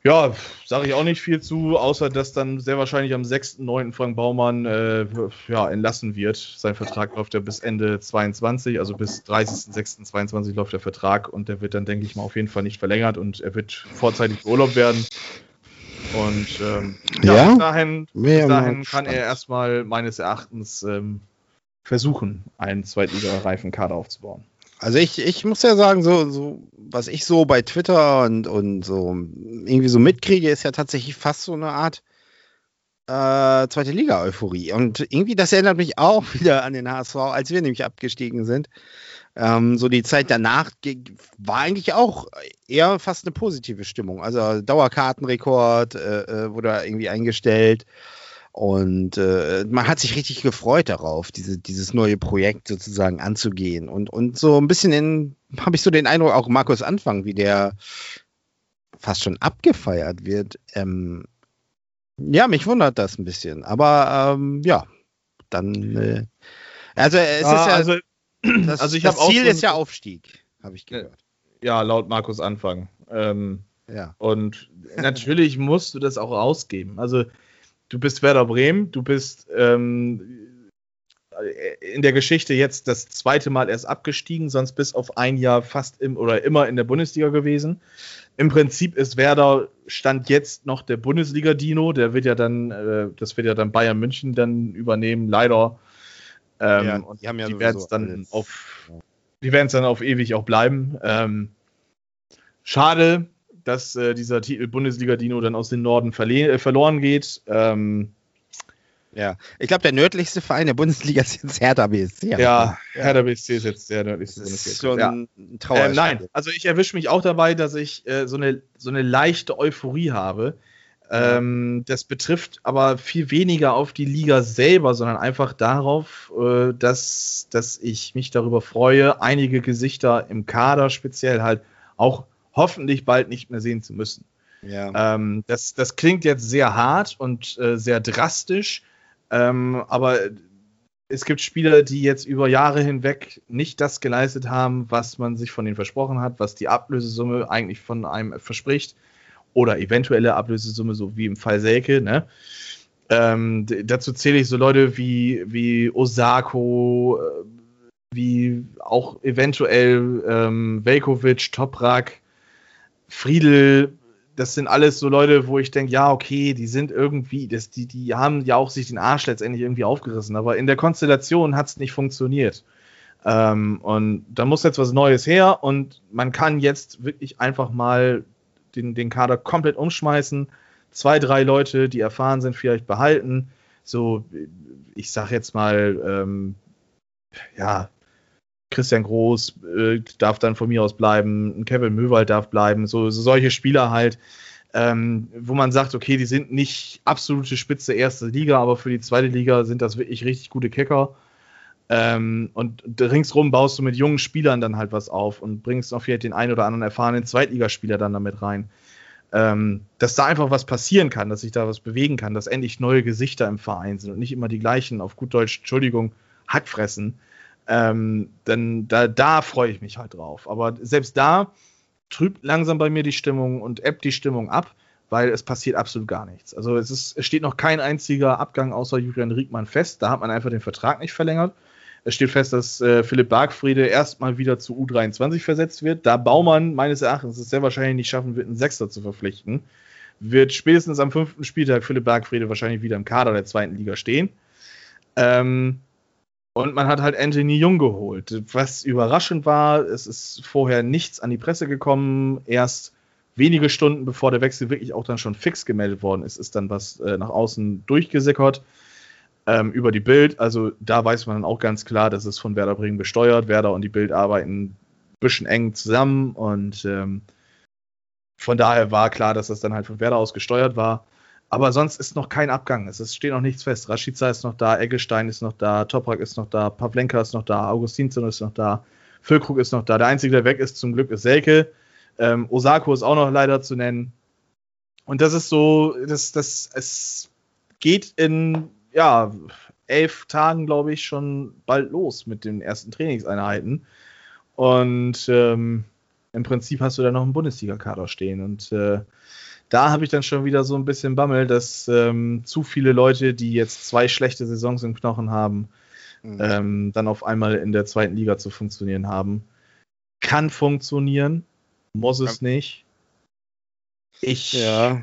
Speaker 3: Ja, sage ich auch nicht viel zu, außer dass dann sehr wahrscheinlich am 6.9. Frank Baumann äh, ja, entlassen wird. Sein Vertrag läuft ja bis Ende 22, also bis 30.06.22 läuft der Vertrag und der wird dann, denke ich mal, auf jeden Fall nicht verlängert und er wird vorzeitig beurlaubt werden. Und ähm, ja,
Speaker 4: Ja?
Speaker 3: bis dahin, bis dahin kann er erstmal meines Erachtens ähm, versuchen, einen zweitliga-reifen Kader aufzubauen.
Speaker 4: Also ich, ich muss ja sagen, so, so, was ich so bei Twitter und, und so irgendwie so mitkriege, ist ja tatsächlich fast so eine Art äh, zweite Liga-Euphorie. Und irgendwie, das erinnert mich auch wieder an den HSV, als wir nämlich abgestiegen sind. Ähm, so die Zeit danach war eigentlich auch eher fast eine positive Stimmung. Also Dauerkartenrekord äh, äh, wurde irgendwie eingestellt. Und äh, man hat sich richtig gefreut darauf, diese, dieses neue Projekt sozusagen anzugehen. Und, und so ein bisschen in, habe ich so den Eindruck, auch Markus Anfang, wie der fast schon abgefeiert wird. Ähm, ja, mich wundert das ein bisschen. Aber ähm, ja, dann. Äh, also es ist ja,
Speaker 3: also,
Speaker 4: das,
Speaker 3: also ich
Speaker 4: das Ziel
Speaker 3: so
Speaker 4: ist ja Aufstieg, habe ich gehört.
Speaker 3: ja, laut Markus Anfang. Ähm,
Speaker 4: Ja.
Speaker 3: Und natürlich musst du das auch ausgeben. Also du bist Werder Bremen, du bist ähm, in der Geschichte jetzt das zweite Mal erst abgestiegen, sonst bis auf ein Jahr fast im oder immer in der Bundesliga gewesen. Im Prinzip ist Werder Stand jetzt noch der Bundesliga-Dino, der wird ja dann, äh, das wird ja dann Bayern München dann übernehmen, leider. Ähm,
Speaker 4: Ja,
Speaker 3: und
Speaker 4: die haben ja
Speaker 3: die werden es dann
Speaker 4: alles-
Speaker 3: auf, die werden es dann auf ewig auch bleiben. Ähm, schade, dass äh, dieser Titel Bundesliga-Dino dann aus dem Norden äh, verloren geht. Ähm,
Speaker 4: Ja. Ich glaube, der nördlichste Verein der Bundesliga ist jetzt Hertha BSC.
Speaker 3: ja, Hertha BSC ist jetzt der nördlichste
Speaker 4: Das ist schon
Speaker 3: Ja.
Speaker 4: ein Trauer.
Speaker 3: Ähm, nein, also ich erwische mich auch dabei, dass ich äh, so, eine, so eine leichte Euphorie habe. Ähm, das betrifft aber viel weniger auf die Liga selber, sondern einfach darauf, äh, dass, dass ich mich darüber freue, einige Gesichter im Kader speziell halt auch hoffentlich bald nicht mehr sehen zu müssen.
Speaker 4: Ja.
Speaker 3: Ähm, das, das klingt jetzt sehr hart und äh, sehr drastisch, ähm, aber es gibt Spieler, die jetzt über Jahre hinweg nicht das geleistet haben, was man sich von ihnen versprochen hat, was die Ablösesumme eigentlich von einem verspricht oder eventuelle Ablösesumme, so wie im Fall Selke. Ne? Ähm, dazu zähle ich so Leute wie, wie Osako, äh, wie auch eventuell ähm, Velkovic, Toprak, Friedel, das sind alles so Leute, wo ich denke, ja, okay, die sind irgendwie, das, die, die haben ja auch sich den Arsch letztendlich irgendwie aufgerissen, aber in der Konstellation hat es nicht funktioniert. Ähm, und da muss jetzt was Neues her und man kann jetzt wirklich einfach mal den, den Kader komplett umschmeißen. Zwei, drei Leute, die erfahren sind, vielleicht behalten. So, ich sag jetzt mal, ähm, ja, Christian Groß äh, darf dann von mir aus bleiben, Kevin Möwald darf bleiben, so, so solche Spieler halt, ähm, wo man sagt, okay, die sind nicht absolute Spitze erste Liga, aber für die zweite Liga sind das wirklich richtig gute Kicker. Ähm, und ringsrum baust du mit jungen Spielern dann halt was auf und bringst noch vielleicht den einen oder anderen erfahrenen Zweitligaspieler dann damit rein. Ähm, dass da einfach was passieren kann, dass sich da was bewegen kann, dass endlich neue Gesichter im Verein sind und nicht immer die gleichen, auf gut Deutsch, Entschuldigung, Hackfressen. Ähm, dann da, da freue ich mich halt drauf. Aber selbst da trübt langsam bei mir die Stimmung und ebbt die Stimmung ab, weil es passiert absolut gar nichts. Also es, ist, es steht noch kein einziger Abgang außer Julian Riegmann fest. Da hat man einfach den Vertrag nicht verlängert. Es steht fest, dass äh, Philipp Bargfriede erstmal wieder zu U23 versetzt wird. Da Baumann meines Erachtens es sehr wahrscheinlich nicht schaffen wird, einen Sechster zu verpflichten, wird spätestens am fünften Spieltag Philipp Bargfriede wahrscheinlich wieder im Kader der zweiten Liga stehen. Ähm, Und man hat halt Anthony Jung geholt. Was überraschend war, es ist vorher nichts an die Presse gekommen. Erst wenige Stunden bevor der Wechsel wirklich auch dann schon fix gemeldet worden ist, ist dann was äh, nach außen durchgesickert ähm, über die Bild. Also da weiß man dann auch ganz klar, dass es von Werder Bremen besteuert. Werder und die Bild arbeiten ein bisschen eng zusammen und ähm, von daher war klar, dass das dann halt von Werder aus gesteuert war. Aber sonst ist noch kein Abgang. Es steht noch nichts fest. Rashica ist noch da, Eggestein ist noch da, Toprak ist noch da, Pavlenka ist noch da, Augustinsson ist noch da, Füllkrug ist noch da. Der Einzige, der weg ist, zum Glück ist Selke. Ähm, Osako ist auch noch leider zu nennen. Und das ist so, das, das, es geht in, ja, elf Tagen, glaube ich, schon bald los mit den ersten Trainingseinheiten. Und ähm, im Prinzip hast du da noch einen Bundesliga-Kader stehen. Und äh, da habe ich dann schon wieder so ein bisschen Bammel, dass ähm, zu viele Leute, die jetzt zwei schlechte Saisons im Knochen haben, mhm. ähm, dann auf einmal in der zweiten Liga zu funktionieren haben. Kann funktionieren, muss es ja. nicht. Ich
Speaker 4: ja,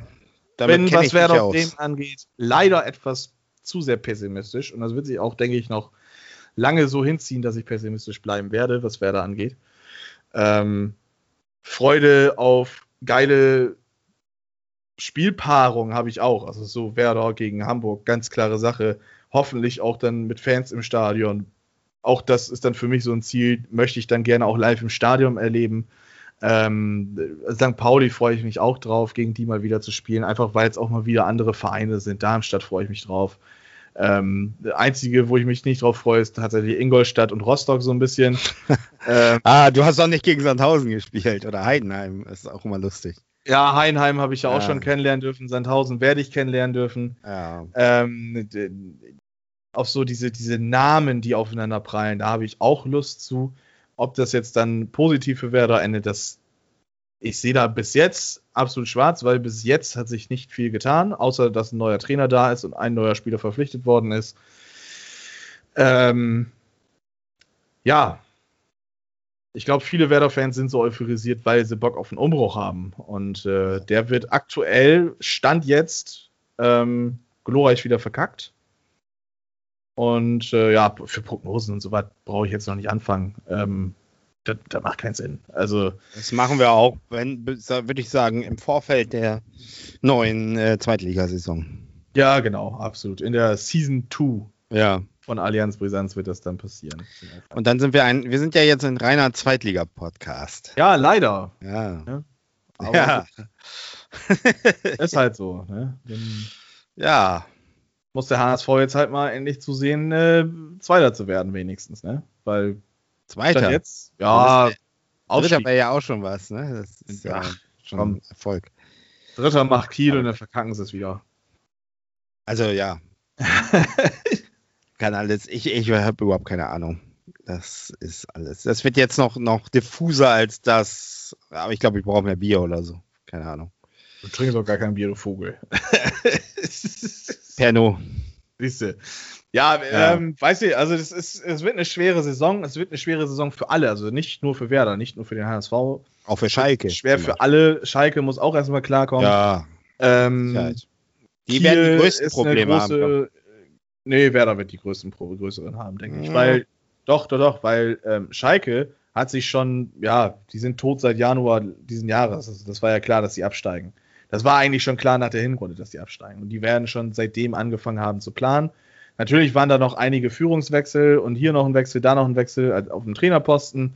Speaker 3: bin, was Werder auf dem angeht, leider etwas zu sehr pessimistisch. Und das wird sich auch, denke ich, noch lange so hinziehen, dass ich pessimistisch bleiben werde, was Werder angeht. Ähm, Freude auf geile Spielpaarung habe ich auch. Also so Werder gegen Hamburg, ganz klare Sache. Hoffentlich auch dann mit Fans im Stadion. Auch das ist dann für mich so ein Ziel, möchte ich dann gerne auch live im Stadion erleben. Ähm, St. Pauli freue ich mich auch drauf, gegen die mal wieder zu spielen, einfach weil es auch mal wieder andere Vereine sind. Darmstadt freue ich mich drauf. Ähm, einzige, wo ich mich nicht drauf freue, ist tatsächlich Ingolstadt und Rostock so ein bisschen.
Speaker 4: ähm, ah, du hast auch nicht gegen Sandhausen gespielt oder Heidenheim, das ist auch immer lustig.
Speaker 3: Ja, Heinheim habe ich ja auch schon kennenlernen dürfen. Sandhausen werde ich kennenlernen dürfen. Ja. Ähm, auf so diese, diese Namen, die aufeinander prallen, da habe ich auch Lust zu. Ob das jetzt dann positiv für Werder endet, das ich sehe da bis jetzt absolut schwarz, weil bis jetzt hat sich nicht viel getan, außer dass ein neuer Trainer da ist und ein neuer Spieler verpflichtet worden ist. Ähm, ja, ich glaube, viele Werder-Fans sind so euphorisiert, weil sie Bock auf einen Umbruch haben. Und äh, der wird aktuell, Stand jetzt, ähm, glorreich wieder verkackt. Und äh, ja, für Prognosen und so was brauche ich jetzt noch nicht anfangen. Ähm, das, das, macht keinen Sinn. Also
Speaker 4: das machen wir auch, wenn würde ich sagen, im Vorfeld der neuen äh, Zweitligasaison.
Speaker 3: Ja, genau, absolut. In der Season 2
Speaker 4: ja.
Speaker 3: Von Allianz Brisanz wird das dann passieren.
Speaker 4: Und dann sind wir ein, wir sind ja jetzt ein reiner Zweitliga-Podcast.
Speaker 3: Ja, leider.
Speaker 4: Ja. ja.
Speaker 3: ja. ist halt so. Ne? Dann
Speaker 4: ja.
Speaker 3: Muss der HSV jetzt halt mal endlich zu sehen, äh, Zweiter zu werden, wenigstens, ne? Weil
Speaker 4: Zweiter.
Speaker 3: Jetzt? Ja,
Speaker 4: Dritter wäre ja auch schon was, ne? Das ist ja, ja schon komm. Erfolg.
Speaker 3: Dritter macht Kiel und dann verkacken sie es wieder.
Speaker 4: Also ja. Kann alles. Ich, ich habe überhaupt keine Ahnung. Das ist alles. Das wird jetzt noch, noch diffuser als das. Aber ich glaube, ich brauche mehr Bier oder so. Keine Ahnung.
Speaker 3: Du trinkst doch gar kein Bier, du Vogel.
Speaker 4: Perno.
Speaker 3: Siehst du. Ja, ja. Ähm, weiß ich, also das ist, es wird eine schwere Saison. Es wird eine schwere Saison für alle, also nicht nur für Werder, nicht nur für den HSV.
Speaker 4: Auch für Schalke.
Speaker 3: Schwer für alle. Schalke muss auch erstmal klarkommen.
Speaker 4: Ja.
Speaker 3: Ähm,
Speaker 4: die werden die größten Probleme große, haben.
Speaker 3: Nee, Werder wird die größten, größeren haben, denke mhm. ich. Weil, doch, doch, doch, weil ähm, Schalke hat sich schon, ja, die sind tot seit Januar diesen Jahres. Also das war ja klar, dass sie absteigen. Das war eigentlich schon klar nach der Hinrunde, dass sie absteigen. Und die werden schon seitdem angefangen haben zu planen. Natürlich waren da noch einige Führungswechsel und hier noch ein Wechsel, da noch ein Wechsel äh, auf dem Trainerposten.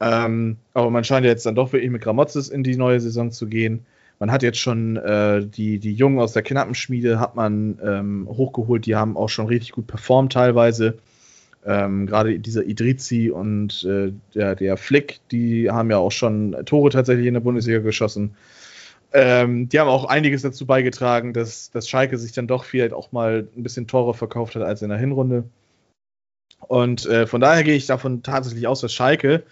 Speaker 3: Ähm, aber man scheint jetzt dann doch wirklich mit Gramozis in die neue Saison zu gehen. Man hat jetzt schon äh, die, die Jungen aus der Knappenschmiede hat man ähm, hochgeholt, die haben auch schon richtig gut performt teilweise. Ähm, Gerade dieser Idrizi und äh, der, der Flick, die haben ja auch schon Tore tatsächlich in der Bundesliga geschossen. Ähm, die haben auch einiges dazu beigetragen, dass, dass Schalke sich dann doch vielleicht auch mal ein bisschen teurer verkauft hat als in der Hinrunde. Und äh, von daher gehe ich davon tatsächlich aus, dass Schalke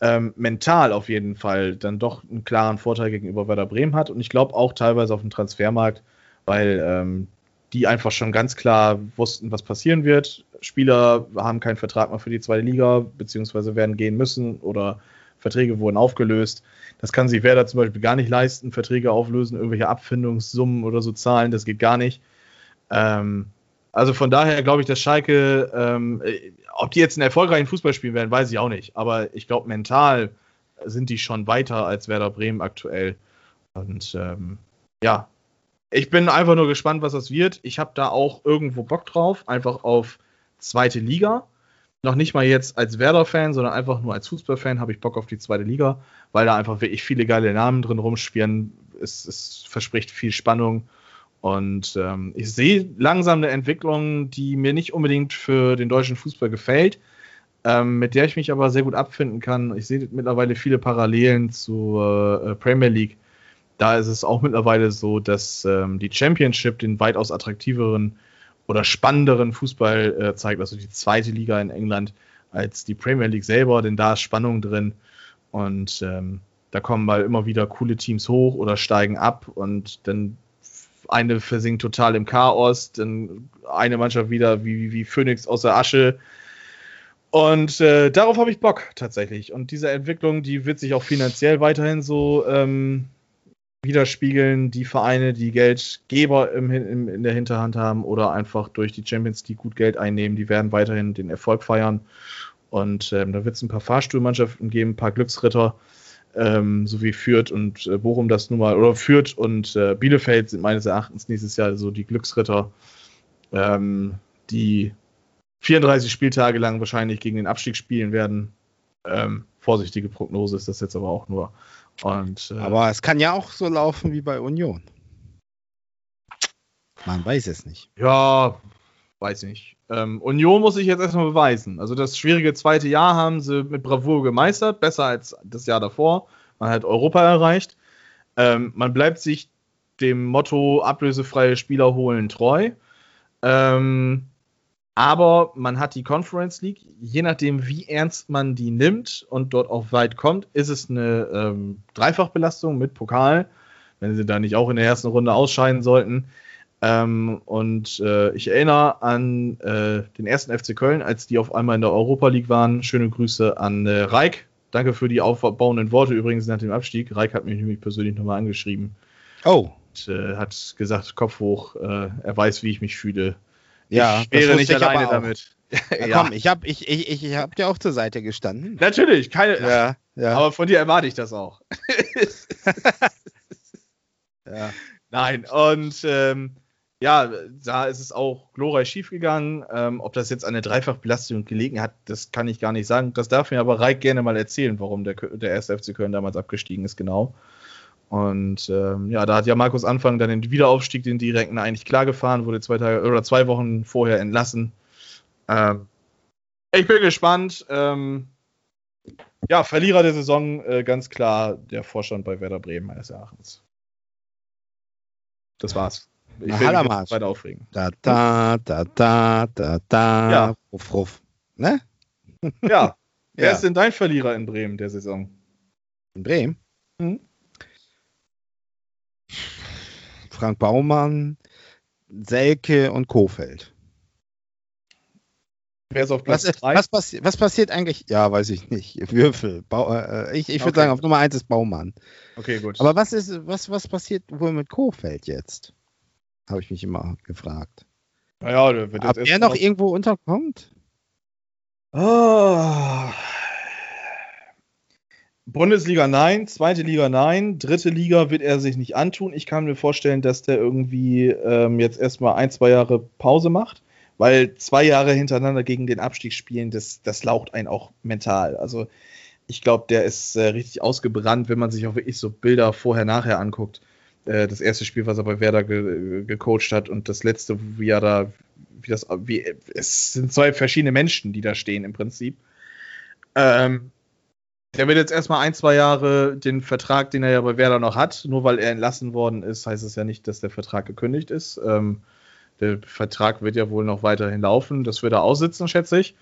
Speaker 3: ähm, mental auf jeden Fall dann doch einen klaren Vorteil gegenüber Werder Bremen hat. Und ich glaube auch teilweise auf dem Transfermarkt, weil ähm, die einfach schon ganz klar wussten, was passieren wird. Spieler haben keinen Vertrag mehr für die zweite Liga, beziehungsweise werden gehen müssen oder Verträge wurden aufgelöst. Das kann sich Werder zum Beispiel gar nicht leisten, Verträge auflösen, irgendwelche Abfindungssummen oder so zahlen, das geht gar nicht. Ähm, Also von daher glaube ich, dass Schalke, ähm, äh, ob die jetzt einen erfolgreichen Fußball spielen werden, weiß ich auch nicht. Aber ich glaube, mental sind die schon weiter als Werder Bremen aktuell. Und ähm, ja, ich bin einfach nur gespannt, was das wird. Ich habe da auch irgendwo Bock drauf, einfach auf zweite Liga. Noch nicht mal jetzt als Werder-Fan, sondern einfach nur als Fußballfan habe ich Bock auf die zweite Liga, weil da einfach wirklich viele geile Namen drin rumschwirren. Es, es verspricht viel Spannung. Und ähm, ich sehe langsam eine Entwicklung, die mir nicht unbedingt für den deutschen Fußball gefällt, ähm, mit der ich mich aber sehr gut abfinden kann. Ich sehe mittlerweile viele Parallelen zur äh, Premier League. Da ist es auch mittlerweile so, dass ähm, die Championship den weitaus attraktiveren oder spannenderen Fußball äh, zeigt, also die zweite Liga in England, als die Premier League selber, denn da ist Spannung drin. Und ähm, da kommen mal immer wieder coole Teams hoch oder steigen ab und dann eine versinkt total im Chaos, dann eine Mannschaft wieder wie, wie Phoenix aus der Asche. Und äh, darauf habe ich Bock tatsächlich. Und diese Entwicklung, die wird sich auch finanziell weiterhin so ähm, widerspiegeln. Die Vereine, die Geldgeber im, im, in der Hinterhand haben oder einfach durch die Champions League gut Geld einnehmen, die werden weiterhin den Erfolg feiern. Und ähm, da wird es ein paar Fahrstuhlmannschaften geben, ein paar Glücksritter, ähm, so wie Fürth und äh, Bochum das nun mal, oder Fürth und äh, Bielefeld sind meines Erachtens nächstes Jahr so die Glücksritter, ähm, die 34 Spieltage lang wahrscheinlich gegen den Abstieg spielen werden. Ähm, vorsichtige Prognose ist das jetzt aber auch nur. Und,
Speaker 4: äh, aber es kann ja auch so laufen wie bei Union. Man weiß es nicht.
Speaker 3: Ja, weiß nicht. Ähm, Union muss sich jetzt erstmal beweisen. Also das schwierige zweite Jahr haben sie mit Bravour gemeistert, besser als das Jahr davor. Man hat Europa erreicht. Ähm, man bleibt sich dem Motto ablösefreie Spieler holen treu. Ähm, aber man hat die Conference League. Je nachdem, wie ernst man die nimmt und dort auch weit kommt, ist es eine ähm, Dreifachbelastung mit Pokal, wenn sie da nicht auch in der ersten Runde ausscheiden sollten. Ähm, und äh, ich erinnere an äh, den ersten FC Köln, als die auf einmal in der Europa League waren. Schöne Grüße an äh, Reik. Danke für die aufbauenden Worte übrigens nach dem Abstieg. Reik hat mich nämlich persönlich nochmal angeschrieben.
Speaker 4: Oh.
Speaker 3: Und, äh, hat gesagt, Kopf hoch, äh, er weiß, wie ich mich fühle.
Speaker 4: Ja,
Speaker 3: ich wäre nicht alleine damit.
Speaker 4: Ja, ja. Komm, ich habe ich, ich, ich hab dir auch zur Seite gestanden.
Speaker 3: Natürlich, keine,
Speaker 4: ja, ja.
Speaker 3: aber von dir erwarte ich das auch.
Speaker 4: ja.
Speaker 3: Nein, und ähm, ja, da ist es auch glorreich schiefgegangen. Ähm, ob das jetzt an der Dreifachbelastung gelegen hat, das kann ich gar nicht sagen. Das darf mir aber Reik gerne mal erzählen, warum der, der erste FC Köln damals abgestiegen ist, genau. Und ähm, ja, da hat ja Markus Anfang dann den Wiederaufstieg, den direkten, eigentlich klar gefahren, wurde zwei Tage oder zwei Wochen vorher entlassen. Ähm, ich bin gespannt. Ähm, ja, Verlierer der Saison, äh, ganz klar der Vorstand bei Werder Bremen meines Erachtens. Das war's.
Speaker 4: Ich will mich
Speaker 3: weiter aufregen.
Speaker 4: Da, da, da, da, da, da.
Speaker 3: Ja.
Speaker 4: Ruff, ruff. Ne?
Speaker 3: Ja. Wer
Speaker 4: Ja.
Speaker 3: ist denn dein Verlierer in Bremen der Saison?
Speaker 4: In Bremen?
Speaker 3: Mhm.
Speaker 4: Frank Baumann, Selke und Kofeld.
Speaker 3: Wer ist auf Platz
Speaker 4: Was,
Speaker 3: 3?
Speaker 4: was, passi was passiert eigentlich? Ja, weiß ich nicht. Würfel. Bau, äh, ich ich würde
Speaker 3: Okay.
Speaker 4: sagen, auf Nummer 1 ist Baumann.
Speaker 3: Okay, gut.
Speaker 4: Aber was ist, was, was passiert wohl mit Kofeld jetzt? Habe ich mich immer gefragt.
Speaker 3: naja, der wird
Speaker 4: Ob er noch irgendwo unterkommt?
Speaker 3: Ah. Bundesliga nein, zweite Liga nein, dritte Liga wird er sich nicht antun. Ich kann mir vorstellen, dass der irgendwie ähm, jetzt erstmal ein, zwei Jahre Pause macht, weil zwei Jahre hintereinander gegen den Abstieg spielen, das, das laucht einen auch mental. Also ich glaube, der ist äh, richtig ausgebrannt, wenn man sich auch wirklich so Bilder vorher-nachher anguckt. Äh, das erste Spiel, was er bei Werder ge gecoacht hat und das letzte, wie er da, wie das, wie, es sind zwei verschiedene Menschen, die da stehen im Prinzip. Ähm, der wird jetzt erstmal ein, zwei Jahre den Vertrag, den er ja bei Werder noch hat, nur weil er entlassen worden ist, heißt es ja nicht, dass der Vertrag gekündigt ist. Ähm, der Vertrag wird ja wohl noch weiterhin laufen. Das wird er aussitzen, schätze ich.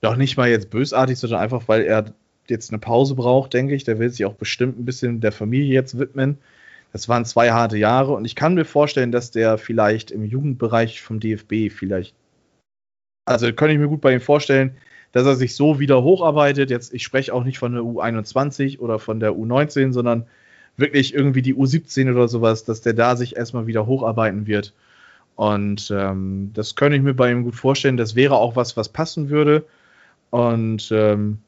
Speaker 3: Doch nicht mal jetzt bösartig, sondern einfach, weil er jetzt eine Pause braucht, denke ich. Der will sich auch bestimmt ein bisschen der Familie jetzt widmen. Das waren zwei harte Jahre und ich kann mir vorstellen, dass der vielleicht im Jugendbereich vom DFB vielleicht, also könnte ich mir gut bei ihm vorstellen, dass er sich so wieder hocharbeitet. Jetzt, ich spreche auch nicht von der U21 oder von der U19, sondern wirklich irgendwie die U17 oder sowas, dass der da sich erstmal wieder hocharbeiten wird Und ähm, das könnte ich mir bei ihm gut vorstellen. Das wäre auch was, was passen würde. Und ähm,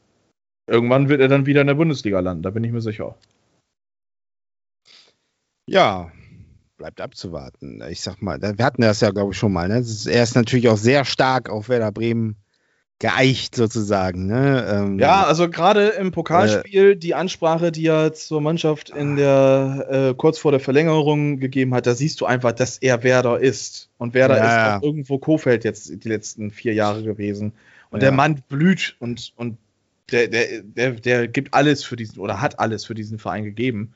Speaker 3: irgendwann wird er dann wieder in der Bundesliga landen, da bin ich mir sicher.
Speaker 4: Ja, bleibt abzuwarten. Ich sag mal, wir hatten das ja, glaube ich, schon mal. Ne? Ist, er ist natürlich auch sehr stark auf Werder Bremen geeicht, sozusagen. Ne? Ähm,
Speaker 3: ja, also gerade im Pokalspiel, äh, die Ansprache, die er zur Mannschaft in der äh, kurz vor der Verlängerung gegeben hat, da siehst du einfach, dass er Werder ist. Und Werder ja, ist auch irgendwo Kofeld jetzt die letzten vier Jahre gewesen. Und ja. der Mann blüht und, und der, der, der, der gibt alles für diesen oder hat alles für diesen Verein gegeben.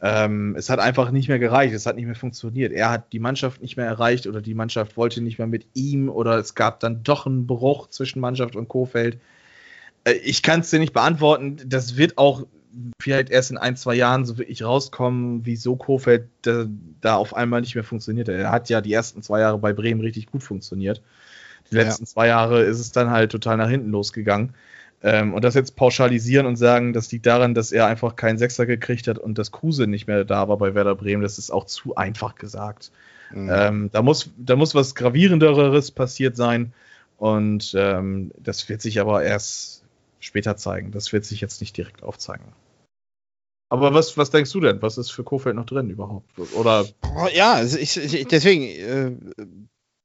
Speaker 3: Ähm, es hat einfach nicht mehr gereicht, es hat nicht mehr funktioniert. Er hat die Mannschaft nicht mehr erreicht oder die Mannschaft wollte nicht mehr mit ihm oder es gab dann doch einen Bruch zwischen Mannschaft und Kofeld. Äh, ich kann es dir nicht beantworten. Das wird auch vielleicht erst in ein, zwei Jahren so wirklich rauskommen, wieso Kofeld da, da auf einmal nicht mehr funktioniert. Er hat ja die ersten zwei Jahre bei Bremen richtig gut funktioniert. Die letzten ja. zwei Jahre ist es dann halt total nach hinten losgegangen. Ähm, und das jetzt pauschalisieren und sagen, das liegt daran, dass er einfach keinen Sechser gekriegt hat und dass Kruse nicht mehr da war bei Werder Bremen, das ist auch zu einfach gesagt. Mhm. Ähm, da, muss, da muss was gravierenderes passiert sein und ähm, das wird sich aber erst später zeigen. Das wird sich jetzt nicht direkt aufzeigen. Aber was, was denkst du denn? Was ist für Kofeld noch drin überhaupt? Oder?
Speaker 4: Ja, also ich, ich, deswegen äh,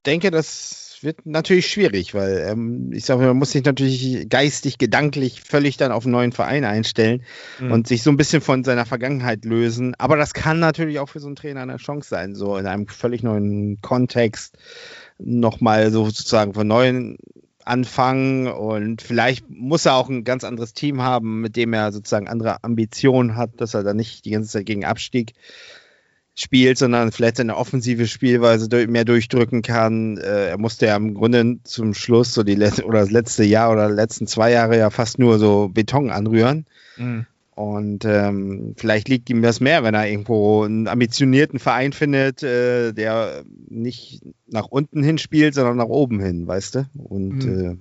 Speaker 4: denke, dass wird natürlich schwierig, weil ähm, ich sage, man muss sich natürlich geistig, gedanklich völlig dann auf einen neuen Verein einstellen mhm. und sich so ein bisschen von seiner Vergangenheit lösen. Aber das kann natürlich auch für so einen Trainer eine Chance sein, so in einem völlig neuen Kontext nochmal so sozusagen von neuem anfangen und vielleicht muss er auch ein ganz anderes Team haben, mit dem er sozusagen andere Ambitionen hat, dass er dann nicht die ganze Zeit gegen Abstieg spielt, sondern vielleicht seine offensive Spielweise mehr durchdrücken kann. Äh, er musste ja im Grunde zum Schluss so die letzte oder das letzte Jahr oder die letzten zwei Jahre ja fast nur so Beton anrühren. Mhm. Und ähm, vielleicht liegt ihm das mehr, wenn er irgendwo einen ambitionierten Verein findet, äh, der nicht nach unten hin spielt, sondern nach oben hin, weißt du? Und mhm. äh,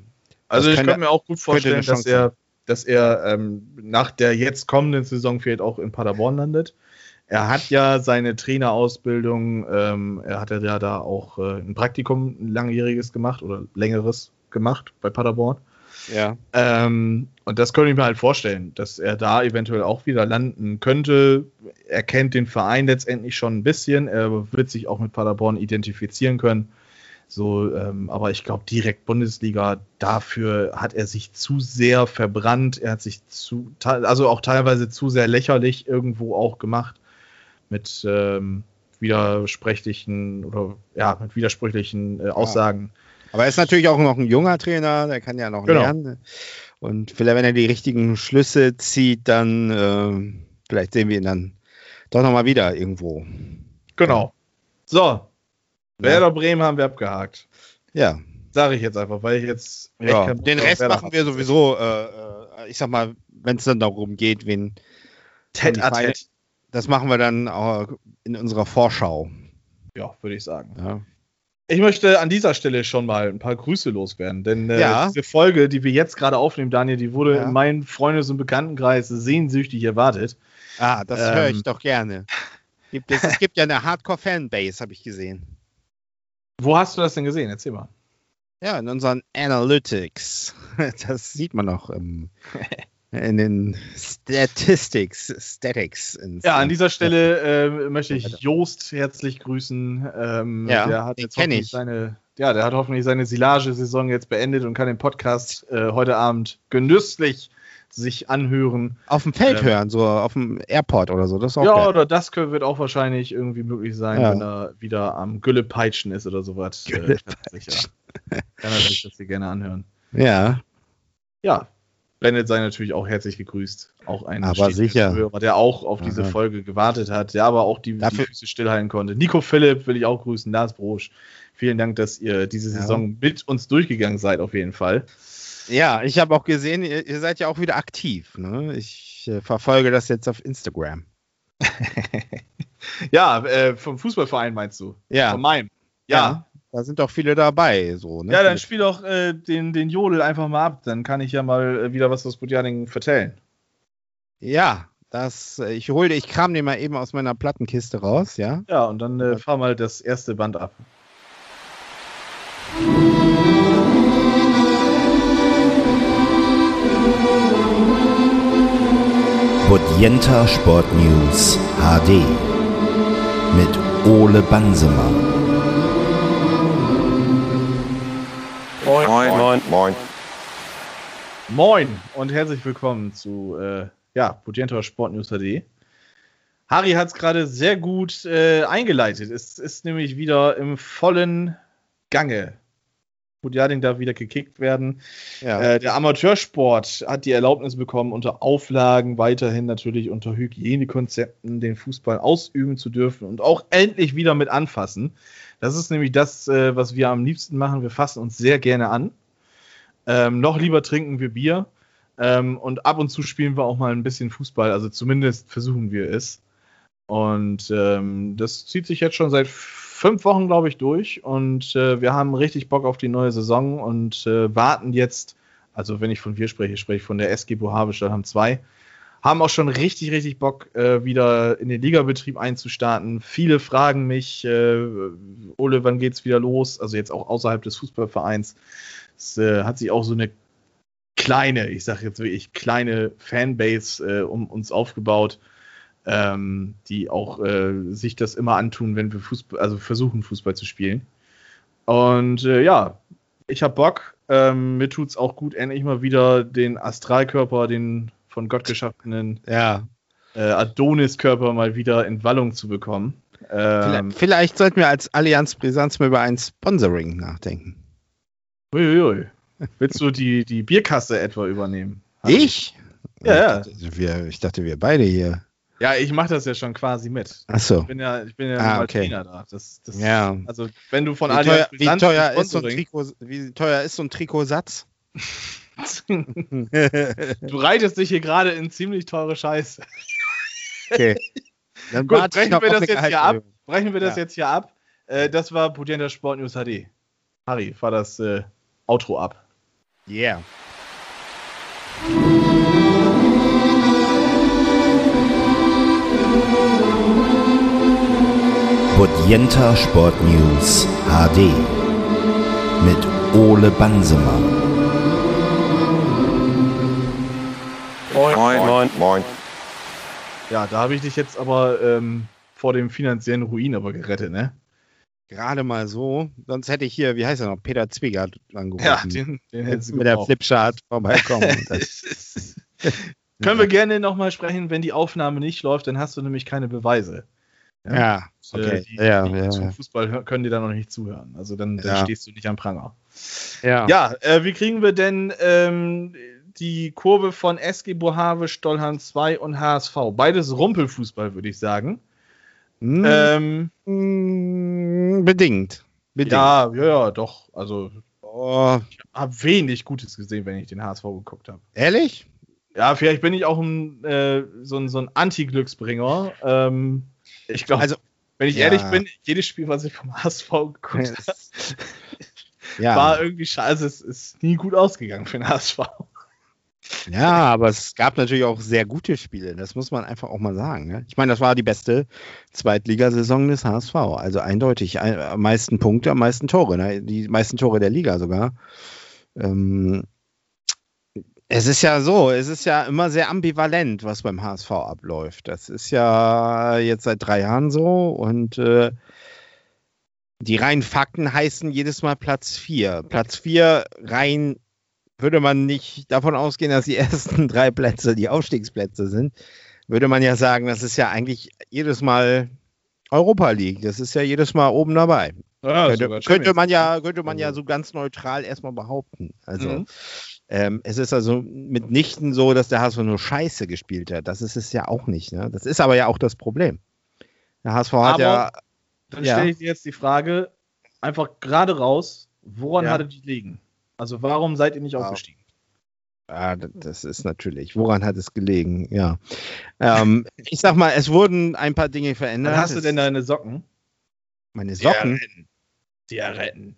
Speaker 3: also ich kann mir auch gut vorstellen, dass er, dass er ähm, nach der jetzt kommenden Saison vielleicht auch in Paderborn landet. Er hat ja seine Trainerausbildung, ähm, er hat ja da auch äh, ein Praktikum, ein langjähriges gemacht oder längeres gemacht bei Paderborn.
Speaker 4: Ja.
Speaker 3: Ähm, und das könnte ich mir halt vorstellen, dass er da eventuell auch wieder landen könnte. Er kennt den Verein letztendlich schon ein bisschen. Er wird sich auch mit Paderborn identifizieren können. So, ähm, aber ich glaube, direkt Bundesliga, dafür hat er sich zu sehr verbrannt. Er hat sich zu, also auch teilweise zu sehr lächerlich irgendwo auch gemacht mit ähm, widersprüchlichen oder ja, mit widersprüchlichen äh, Aussagen.
Speaker 4: Aber er ist natürlich auch noch ein junger Trainer, der kann ja noch genau. lernen. Und vielleicht, wenn er die richtigen Schlüsse zieht, dann äh, vielleicht sehen wir ihn dann doch nochmal wieder irgendwo.
Speaker 3: Genau. So. Ja. Werder Bremen haben wir abgehakt.
Speaker 4: Ja.
Speaker 3: Sage ich jetzt einfach, weil ich jetzt.
Speaker 4: Ja. Den Rest machen wir sowieso, äh, äh, ich sag mal, wenn es dann darum geht, wen.
Speaker 3: Ted a tet
Speaker 4: das machen wir dann in unserer Vorschau.
Speaker 3: Ja, würde ich sagen. Ja. Ich möchte an dieser Stelle schon mal ein paar Grüße loswerden, denn äh, ja. diese Folge, die wir jetzt gerade aufnehmen, Daniel, die wurde ja. in meinem Freundes- und Bekanntenkreis sehnsüchtig erwartet.
Speaker 4: Ah, das ähm, höre ich doch gerne. Gibt es, es gibt ja eine Hardcore-Fanbase, habe ich gesehen.
Speaker 3: Wo hast du das denn gesehen? Erzähl mal.
Speaker 4: Ja, in unseren Analytics. Das sieht man noch im, in den Statistics, Statics.
Speaker 3: Ja, an dieser Stelle äh, möchte ich Joost herzlich grüßen. Ähm,
Speaker 4: ja,
Speaker 3: der hat jetzt hoffentlich seine, ja, der hat hoffentlich seine Silage-Saison jetzt beendet und kann den Podcast äh, heute Abend genüsslich sich anhören.
Speaker 4: Auf dem Feld ähm, hören, so auf dem Airport oder so. Das
Speaker 3: ja, geil. oder das wird auch wahrscheinlich irgendwie möglich sein, ja. wenn er wieder am Güllepeitschen ist oder sowas. Äh, kann, kann er sich das hier gerne anhören.
Speaker 4: Ja.
Speaker 3: Ja, Bennett sei natürlich auch herzlich gegrüßt. Auch ein
Speaker 4: aber sicher.
Speaker 3: Hörer, der auch auf diese Folge gewartet hat, der aber auch die, die, Füße stillhalten konnte. Nico Philipp will ich auch grüßen, Lars Brosch. Vielen Dank, dass ihr diese Saison ja. mit uns durchgegangen seid, auf jeden Fall.
Speaker 4: Ja, ich habe auch gesehen, ihr, ihr, seid ja auch wieder aktiv. Ne? Ich äh, verfolge das jetzt auf Instagram.
Speaker 3: ja, äh, vom Fußballverein meinst du?
Speaker 4: Ja.
Speaker 3: Von meinem.
Speaker 4: ja. ja. Da sind auch viele dabei. So, ne?
Speaker 3: Ja, dann spiel doch äh, den, den Jodel einfach mal ab. Dann kann ich ja mal äh, wieder was aus Budjaning vertellen.
Speaker 4: Ja, das, äh, ich hole, ich kram den mal eben aus meiner Plattenkiste raus, ja?
Speaker 3: Ja, und dann äh, fahr mal das erste Band ab.
Speaker 2: Budjenta Sport News HD mit Ole Bansemann.
Speaker 5: Moin. Moin. Moin.
Speaker 3: Moin und herzlich willkommen zu äh, ja, Pugento Sport News HD. Harry hat es gerade sehr gut äh, eingeleitet. Es ist nämlich wieder im vollen Gange. Budjading darf wieder gekickt werden.
Speaker 4: Ja.
Speaker 3: Äh, der Amateursport hat die Erlaubnis bekommen, unter Auflagen weiterhin natürlich unter Hygienekonzepten den Fußball ausüben zu dürfen und auch endlich wieder mit anfassen. Das ist nämlich das, äh, was wir am liebsten machen. Wir fassen uns sehr gerne an. Ähm, noch lieber trinken wir Bier. Ähm, und ab und zu spielen wir auch mal ein bisschen Fußball. Also zumindest versuchen wir es. Und ähm, das zieht sich jetzt schon seit fünf Wochen, glaube ich, durch. Und äh, wir haben richtig Bock auf die neue Saison und äh, warten jetzt, also wenn ich von wir spreche, spreche ich von der SG Bohave haben zwei, haben auch schon richtig, richtig Bock, äh, wieder in den Ligabetrieb einzustarten. Viele fragen mich, äh, Ole, wann geht's wieder los? Also jetzt auch außerhalb des Fußballvereins. Es äh, hat sich auch so eine kleine, ich sage jetzt wirklich kleine Fanbase äh, um uns aufgebaut, ähm, die auch äh, sich das immer antun, wenn wir Fußball, also versuchen Fußball zu spielen. Und äh, ja, ich habe Bock. Ähm, mir tut's auch gut, endlich mal wieder den Astralkörper, den von Gott geschaffenen
Speaker 4: Ja.
Speaker 3: äh, Adonis-Körper mal wieder in Wallung zu bekommen.
Speaker 4: Vielleicht,
Speaker 3: Ähm,
Speaker 4: vielleicht sollten wir als Allianz Brisanz mal über ein Sponsoring nachdenken.
Speaker 3: uiuiui. Willst du die, die Bierkasse etwa übernehmen?
Speaker 4: Ich?
Speaker 3: Ja, ja.
Speaker 4: Ich dachte, wir, ich dachte, wir beide hier.
Speaker 3: Ja, ich mache das ja schon quasi mit.
Speaker 4: Achso.
Speaker 3: Ich bin ja, ich bin ja
Speaker 4: Ah, okay.
Speaker 3: Trainer da. Das, das,
Speaker 4: Ja.
Speaker 3: Also, wenn du von
Speaker 4: Wie
Speaker 3: Allianz
Speaker 4: teuer, wie, teuer ist so ein Trikot, wie teuer ist so ein Trikotsatz?
Speaker 3: Du reitest dich hier gerade in ziemlich teure Scheiße.
Speaker 4: Okay. Dann
Speaker 3: Gut, brechen wir das jetzt hier ab. Brechen wir das
Speaker 4: Ja.
Speaker 3: jetzt hier ab. Äh, das war Pugenda Sport News HD. Harry, fahr das äh, Outro ab.
Speaker 4: Yeah.
Speaker 2: Bodienta Sport News HD. Mit Ole Bansemann.
Speaker 5: Moin. Moin. Moin.
Speaker 3: Ja, da habe ich dich jetzt aber ähm, vor dem finanziellen Ruin aber gerettet, ne?
Speaker 4: Gerade mal so. Sonst hätte ich hier, wie heißt er noch, Peter Zwiegert angerufen.
Speaker 3: Ja, den, den hättest du
Speaker 4: mit der. Flipchart vorbeikommen.
Speaker 3: Können wir gerne nochmal sprechen, wenn die Aufnahme nicht läuft, dann hast du nämlich keine Beweise.
Speaker 4: ja,
Speaker 3: Äh,
Speaker 4: okay.
Speaker 3: die,
Speaker 4: ja,
Speaker 3: die
Speaker 4: ja,
Speaker 3: zum
Speaker 4: ja.
Speaker 3: Fußball können dir da noch nicht zuhören. Also dann, dann
Speaker 4: Ja.
Speaker 3: stehst du nicht am Pranger.
Speaker 4: ja.
Speaker 3: Ja, äh, wie kriegen wir denn ähm, die Kurve von SG Bohave, Stollhahn 2 und HSV? Beides Rumpelfußball, würde ich sagen.
Speaker 4: Hm,
Speaker 3: Ähm,
Speaker 4: mm, bedingt. Bedingt.
Speaker 3: ja, ja, ja, doch. Also,
Speaker 4: Oh,
Speaker 3: ich habe wenig Gutes gesehen, wenn ich den HSV geguckt habe.
Speaker 4: ehrlich?
Speaker 3: Ja, vielleicht bin ich auch ein, äh, so ein, so ein Anti-Glücksbringer. Ähm, ich glaube,
Speaker 4: Also,
Speaker 3: wenn ich
Speaker 4: ja.
Speaker 3: ehrlich bin, jedes Spiel, was ich vom HSV geguckt habe,
Speaker 4: ja.
Speaker 3: war irgendwie scheiße. Es ist nie gut ausgegangen für den HSV.
Speaker 4: Ja, aber es gab natürlich auch sehr gute Spiele. Das muss man einfach auch mal sagen. Ne? Ich meine, das war die beste Zweitligasaison des HSV. Also eindeutig ein, am meisten Punkte, am meisten Tore. Ne? Die meisten Tore der Liga sogar. Ähm, es ist ja so, es ist ja immer sehr ambivalent, was beim HSV abläuft. Das ist ja jetzt seit drei Jahren so und äh, die reinen Fakten heißen jedes Mal Platz 4. Platz 4 rein würde man nicht davon ausgehen, dass die ersten drei Plätze die Aufstiegsplätze sind, würde man ja sagen, das ist ja eigentlich jedes Mal Europa League. Das ist ja jedes Mal oben dabei.
Speaker 3: Ja,
Speaker 4: könnte, könnte man ja, könnte man ja so ganz neutral erstmal behaupten. Also
Speaker 3: Mhm.
Speaker 4: ähm, es ist also mitnichten so, dass der HSV nur Scheiße gespielt hat. Das ist es ja auch nicht. Ne? Das ist aber ja auch das Problem. Der HSV hat
Speaker 3: Aber-
Speaker 4: ja.
Speaker 3: Dann
Speaker 4: Ja.
Speaker 3: stelle ich dir jetzt die Frage, einfach gerade raus, woran
Speaker 4: Ja.
Speaker 3: hattet ihr liegen? Also warum seid ihr nicht
Speaker 4: Wow.
Speaker 3: aufgestiegen?
Speaker 4: Ja, d- das ist natürlich. Woran hat es gelegen? Ja. Ähm, ich sag mal, es wurden ein paar Dinge verändert.
Speaker 3: Wann hast du denn deine Socken?
Speaker 4: Meine Socken?
Speaker 3: Zigaretten.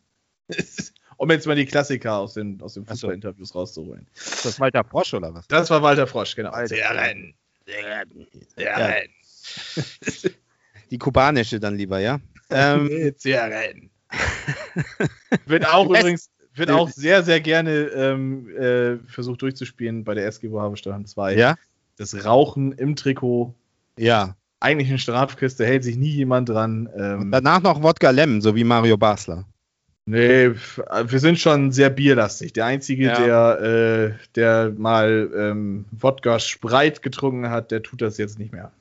Speaker 3: um jetzt mal die Klassiker aus den, aus den
Speaker 4: Ach so.
Speaker 3: Fußballinterviews rauszuholen.
Speaker 4: Ist das Walter Frosch oder was?
Speaker 3: Das war Walter Frosch, genau.
Speaker 4: Alter.
Speaker 3: Zigaretten. Zigaretten.
Speaker 4: Die kubanische dann lieber, ja? Ähm,
Speaker 3: Zigaretten. wird auch übrigens, wird auch sehr, sehr gerne ähm, äh, versucht durchzuspielen bei der SG Bohavestadt 2.
Speaker 4: ja?
Speaker 3: das Rauchen im Trikot.
Speaker 4: Ja.
Speaker 3: Eigentlich eine Strafkiste, hält sich nie jemand dran. Ähm,
Speaker 4: Danach noch Wodka Lemon, so wie Mario Basler.
Speaker 3: nee, f- wir sind schon sehr bierlastig. Der Einzige,
Speaker 4: Ja.
Speaker 3: der, äh, der mal ähm, Wodka Spreit getrunken hat, der tut das jetzt nicht mehr.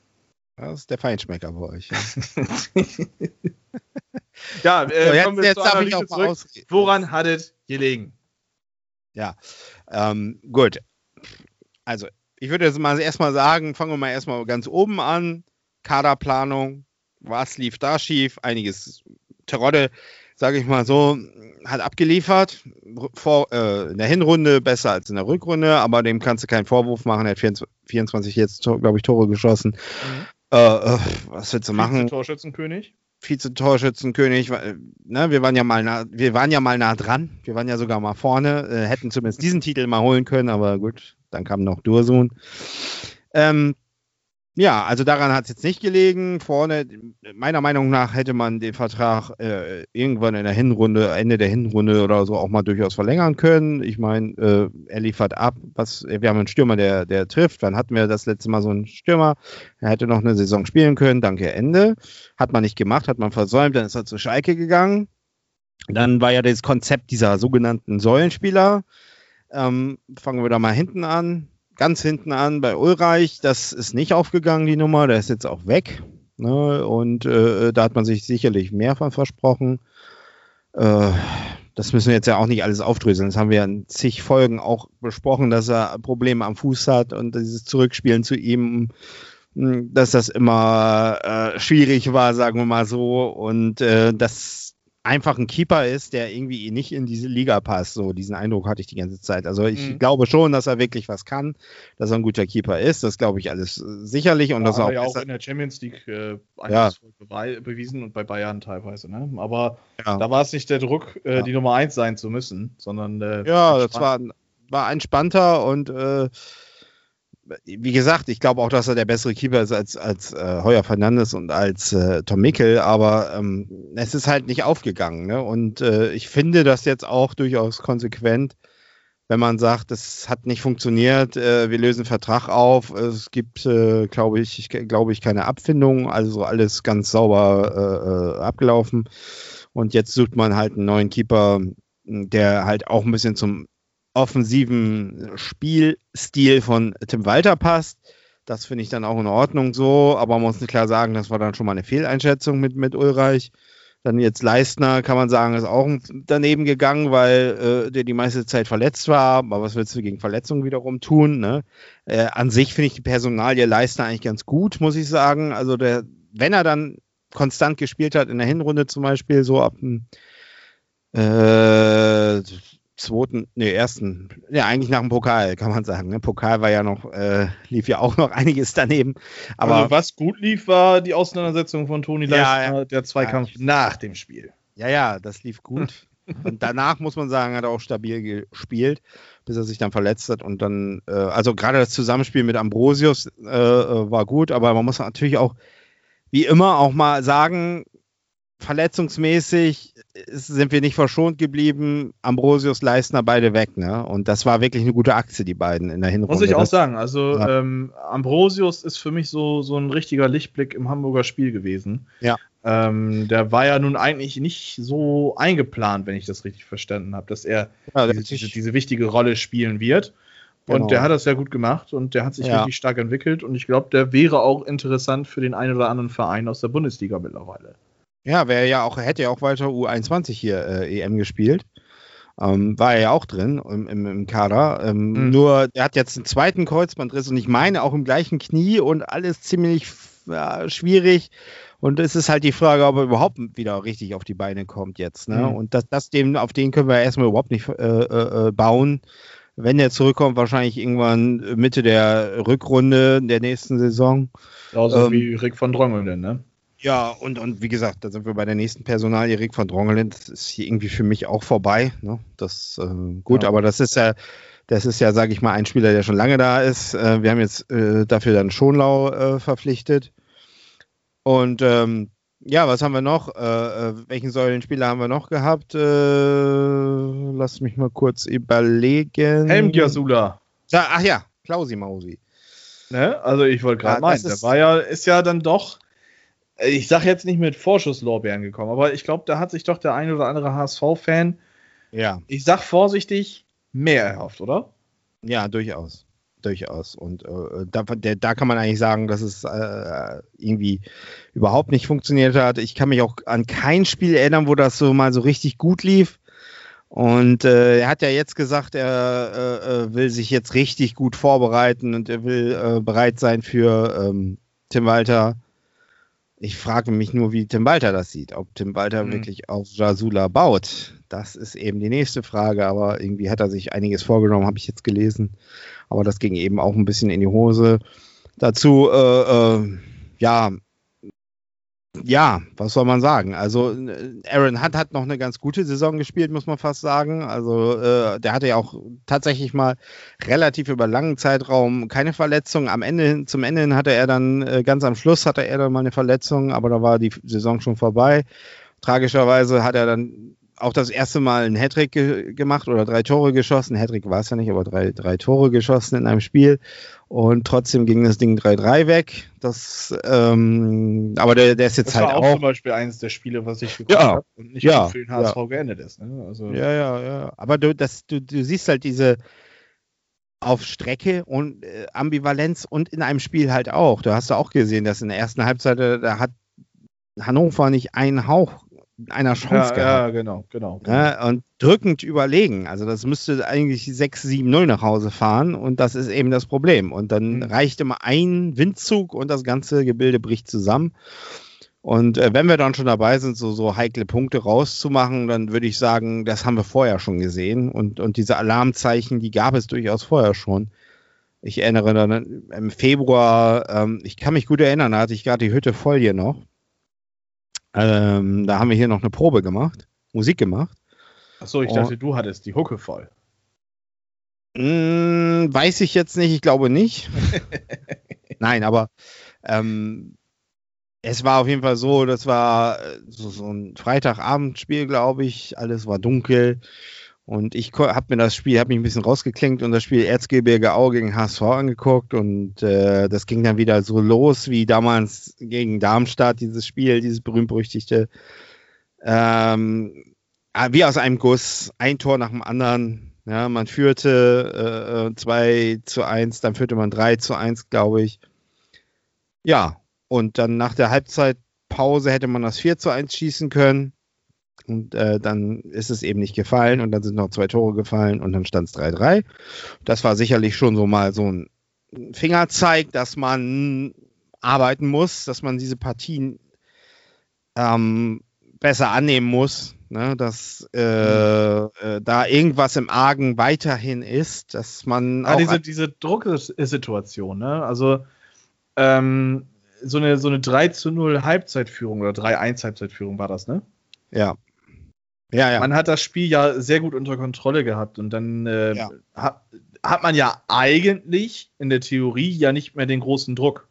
Speaker 4: Das ist der Feinschmecker bei euch. Ja.
Speaker 3: Äh,
Speaker 4: So, jetzt
Speaker 3: kommen wir
Speaker 4: jetzt
Speaker 3: zur Analyse zurück. Woran hat es gelegen?
Speaker 4: Ähm, gut. Also, ich würde jetzt mal erstmal sagen, fangen wir mal erstmal ganz oben an. Kaderplanung, was lief da schief? Einiges Terodde, sage ich mal so, hat abgeliefert. Vor, äh, in der Hinrunde besser als in der Rückrunde, aber dem kannst du keinen Vorwurf machen. Er hat 24, 24 jetzt, glaube ich, Tore geschossen. Äh, äh, was willst du machen?
Speaker 3: Torschützenkönig.
Speaker 4: Vize-Torschützenkönig, ne, wir waren ja mal nah, wir waren ja mal nah dran, wir waren ja sogar mal vorne, äh, hätten zumindest diesen Titel mal holen können, aber gut, dann kam noch Dursun. Ähm, ja, also daran hat es jetzt nicht gelegen. Vorne, meiner Meinung nach, hätte man den Vertrag äh, irgendwann in der Hinrunde, Ende der Hinrunde oder so auch mal durchaus verlängern können. Ich meine, äh, er liefert ab. Was, wir haben einen Stürmer, der, der trifft. Wann hatten wir das letzte Mal so einen Stürmer? Er hätte noch eine Saison spielen können. Danke, Ende. Hat man nicht gemacht, hat man versäumt. Dann ist er zu Schalke gegangen. Dann war ja das Konzept dieser sogenannten Säulenspieler. Ähm, fangen wir da mal hinten an ganz hinten an bei Ulreich. Das ist nicht aufgegangen, die Nummer. Der ist jetzt auch weg. Ne? Und äh, da hat man sich sicherlich mehr von versprochen. Äh, das müssen wir jetzt ja auch nicht alles aufdröseln. Das haben wir in zig Folgen auch besprochen, dass er Probleme am Fuß hat und dieses Zurückspielen zu ihm, mh, dass das immer äh, schwierig war, sagen wir mal so. Und äh, das einfach ein Keeper ist, der irgendwie nicht in diese Liga passt. So diesen Eindruck hatte ich die ganze Zeit. Also ich
Speaker 3: Mhm.
Speaker 4: glaube schon, dass er wirklich was kann, dass er ein guter Keeper ist. Das glaube ich alles äh, sicherlich und
Speaker 3: Das
Speaker 4: dass er
Speaker 3: hat
Speaker 4: auch,
Speaker 3: ja auch in der Champions League äh,
Speaker 4: Ja.
Speaker 3: bewiesen und bei Bayern teilweise. Ne? Aber
Speaker 4: ja.
Speaker 3: da war es nicht der Druck, äh,
Speaker 4: Ja.
Speaker 3: die Nummer 1 sein zu müssen, sondern äh,
Speaker 4: Ja, das war, war entspannter und äh, wie gesagt, ich glaube auch, dass er der bessere Keeper ist als, als äh, Heuer Fernandes und als äh, Tom Mickel, aber ähm, es ist halt nicht aufgegangen. Ne? Und äh, ich finde das jetzt auch durchaus konsequent, wenn man sagt, das hat nicht funktioniert, äh, wir lösen Vertrag auf, es gibt, äh, glaube ich, ich glaube ich, keine Abfindung, also alles ganz sauber äh, äh, abgelaufen. Und jetzt sucht man halt einen neuen Keeper, der halt auch ein bisschen zum offensiven Spielstil von Tim Walter passt. Das finde ich dann auch in Ordnung so, aber man muss nicht klar sagen, das war dann schon mal eine Fehleinschätzung mit, mit Ulreich. Dann jetzt Leistner, kann man sagen, ist auch daneben gegangen, weil äh, der die meiste Zeit verletzt war. Aber was willst du gegen Verletzungen wiederum tun? Ne? Äh, an sich finde ich die Personalie Leistner eigentlich ganz gut, muss ich sagen. Also der, wenn er dann konstant gespielt hat, in der Hinrunde zum Beispiel, so ab dem äh, zweiten, nee, ersten, ja, eigentlich nach dem Pokal, kann man sagen. Ne? Pokal war ja noch, äh, lief ja auch noch einiges daneben. Aber
Speaker 3: also was gut lief, war die Auseinandersetzung von Toni
Speaker 4: Ja,
Speaker 3: Leistner, der Zweikampf nach dem Spiel.
Speaker 4: Ja, ja, das lief gut. und danach muss man sagen, hat er auch stabil gespielt, bis er sich dann verletzt hat. Und dann, äh, also gerade das Zusammenspiel mit Ambrosius äh, äh, war gut, aber man muss natürlich auch, wie immer, auch mal sagen, verletzungsmäßig sind wir nicht verschont geblieben. Ambrosius, Leistner, beide weg, ne? Und das war wirklich eine gute Aktie, die beiden in der Hinrunde.
Speaker 3: Muss ich auch sagen. Also
Speaker 4: Ja.
Speaker 3: ähm, Ambrosius ist für mich so, so ein richtiger Lichtblick im Hamburger Spiel gewesen.
Speaker 4: Ja.
Speaker 3: Ähm, der war ja nun eigentlich nicht so eingeplant, wenn ich das richtig verstanden habe, dass er
Speaker 4: Ja,
Speaker 3: diese, diese, diese wichtige Rolle spielen wird. Und
Speaker 4: Genau.
Speaker 3: der hat das sehr gut gemacht und der hat sich
Speaker 4: Ja.
Speaker 3: wirklich stark entwickelt. Und ich glaube, der wäre auch interessant für den einen oder anderen Verein aus der Bundesliga mittlerweile.
Speaker 4: Ja, wäre ja auch, hätte ja auch weiter U21 hier äh, EM gespielt. Ähm, war er ja auch drin im, im, im Kader. Ähm,
Speaker 3: Mhm.
Speaker 4: Nur, er hat jetzt einen zweiten Kreuzbandriss und ich meine auch im gleichen Knie und alles ziemlich ja, schwierig. Und es ist halt die Frage, ob er überhaupt wieder richtig auf die Beine kommt jetzt. Ne?
Speaker 3: Mhm.
Speaker 4: Und das, das dem, auf den können wir erstmal überhaupt nicht äh, äh, äh, bauen. Wenn er zurückkommt, wahrscheinlich irgendwann Mitte der Rückrunde der nächsten Saison.
Speaker 3: Genauso
Speaker 4: Ähm,
Speaker 3: wie Rick von Drongelen, ne?
Speaker 4: Ja, und, und wie gesagt, da sind wir bei der nächsten Personalie, Rick von Drongelen, das ist hier irgendwie für mich auch vorbei. Ne? Das äh, gut,
Speaker 3: Ja.
Speaker 4: aber das ist ja, das ist ja, sage ich mal, ein Spieler, der schon lange da ist. Äh, wir haben jetzt äh, dafür dann Schonlau äh, verpflichtet. Und ähm, ja, was haben wir noch? Äh, äh, welchen Säulenspieler haben wir noch gehabt? Lass mich mal kurz überlegen.
Speaker 3: Helm Giasula.
Speaker 4: Ja, ach ja, Klausi Mausi.
Speaker 3: Ne? Also ich wollte gerade
Speaker 4: Ja,
Speaker 3: meinen, der
Speaker 4: ist-
Speaker 3: war ja, ist ja dann doch, ich sag jetzt nicht mit Vorschusslorbeeren gekommen, aber ich glaube, da hat sich doch der ein oder andere HSV-Fan,
Speaker 4: Ja.
Speaker 3: ich sag vorsichtig, mehr erhofft, oder?
Speaker 4: Ja, durchaus. Durchaus. Und äh, da, der, da kann man eigentlich sagen, dass es äh, irgendwie überhaupt nicht funktioniert hat. Ich kann mich auch an kein Spiel erinnern, wo das so mal so richtig gut lief. Und äh, er hat ja jetzt gesagt, er äh, äh, will sich jetzt richtig gut vorbereiten und er will äh, bereit sein für ähm, Tim Walter. Ich frage mich nur, wie Tim Walter das sieht. Ob Tim Walter
Speaker 3: Mhm.
Speaker 4: wirklich auf Jasula baut. Das ist eben die nächste Frage. Aber irgendwie hat er sich einiges vorgenommen, habe ich jetzt gelesen. Aber das ging eben auch ein bisschen in die Hose. Dazu, äh, äh, ja, ja, was soll man sagen? Also Aaron Hunt hat noch eine ganz gute Saison gespielt, muss man fast sagen. Also äh, der hatte ja auch tatsächlich mal relativ über langen Zeitraum keine Verletzung. Am Ende, zum Ende hin hatte er dann, äh, ganz am Schluss hatte er dann mal eine Verletzung, aber da war die Saison schon vorbei. Tragischerweise hat er dann auch das erste Mal einen Hattrick ge gemacht oder drei Tore geschossen. Hattrick war es ja nicht, aber drei, drei Tore geschossen in einem Spiel. Und trotzdem ging das Ding 3-3 weg. Das, ähm, aber der, der ist jetzt
Speaker 3: Das
Speaker 4: halt
Speaker 3: war auch,
Speaker 4: auch.
Speaker 3: zum Beispiel eines der Spiele, was ich geguckt
Speaker 4: Ja.
Speaker 3: habe und nicht
Speaker 4: Ja.
Speaker 3: für den HSV geendet ist. Ne? Also,
Speaker 4: Ja, ja, ja. Aber du, das, du, du siehst halt diese auf Strecke und äh, Ambivalenz und in einem Spiel halt auch. Du hast ja auch gesehen, dass in der ersten Halbzeit, äh, da hat Hannover nicht einen Hauch einer Chance
Speaker 3: ja,
Speaker 4: gehabt.
Speaker 3: ja, genau, genau.
Speaker 4: Ne? Und drückend überlegen. Also das müsste eigentlich 6-7-0 nach Hause fahren und das ist eben das Problem. Und dann
Speaker 3: Mhm.
Speaker 4: reicht immer ein Windzug und das ganze Gebilde bricht zusammen. Und äh, wenn wir dann schon dabei sind, so, so heikle Punkte rauszumachen, dann würde ich sagen, das haben wir vorher schon gesehen. Und, und diese Alarmzeichen, die gab es durchaus vorher schon. Ich erinnere dann im Februar, ähm, ich kann mich gut erinnern, da hatte ich gerade die Hütte voll hier noch. Ähm, da haben wir hier noch eine Probe gemacht, Musik gemacht.
Speaker 3: Achso, ich dachte, du hattest die Hucke voll.
Speaker 4: Mm, weiß ich jetzt nicht, ich glaube nicht. Nein, aber ähm, es war auf jeden Fall so, das war äh, so, so ein Freitagabendspiel, glaube ich. Alles war dunkel. Und ich habe mir das Spiel, habe mich ein bisschen rausgeklinkt und das Spiel Erzgebirge Au gegen HSV angeguckt. Und äh, das ging dann wieder so los wie damals gegen Darmstadt, dieses Spiel, dieses berühmt-berüchtigte. Ähm, ah, wie aus einem Guss, ein Tor nach dem anderen. Ja, man führte äh, 2 zu 1, dann führte man 3 zu 1, glaube ich. Ja, und dann nach der Halbzeitpause hätte man das 4 zu 1 schießen können. Und äh, dann ist es eben nicht gefallen und dann sind noch zwei Tore gefallen und dann stand es 3-3. Das war sicherlich schon so mal so ein Fingerzeig, dass man arbeiten muss, dass man diese Partien ähm, besser annehmen muss, ne? dass äh, äh, da irgendwas im Argen weiterhin ist, dass man
Speaker 3: Ah, diese, diese Drucksituation, ne? Also, ähm, so eine, so eine 3 zu 0 Halbzeitführung oder 3-1 Halbzeitführung war das, ne?
Speaker 4: ja. Ja, ja.
Speaker 3: Man hat das Spiel ja sehr gut unter Kontrolle gehabt und dann äh,
Speaker 4: Ja.
Speaker 3: hat, hat man ja eigentlich in der Theorie ja nicht mehr den großen Druck.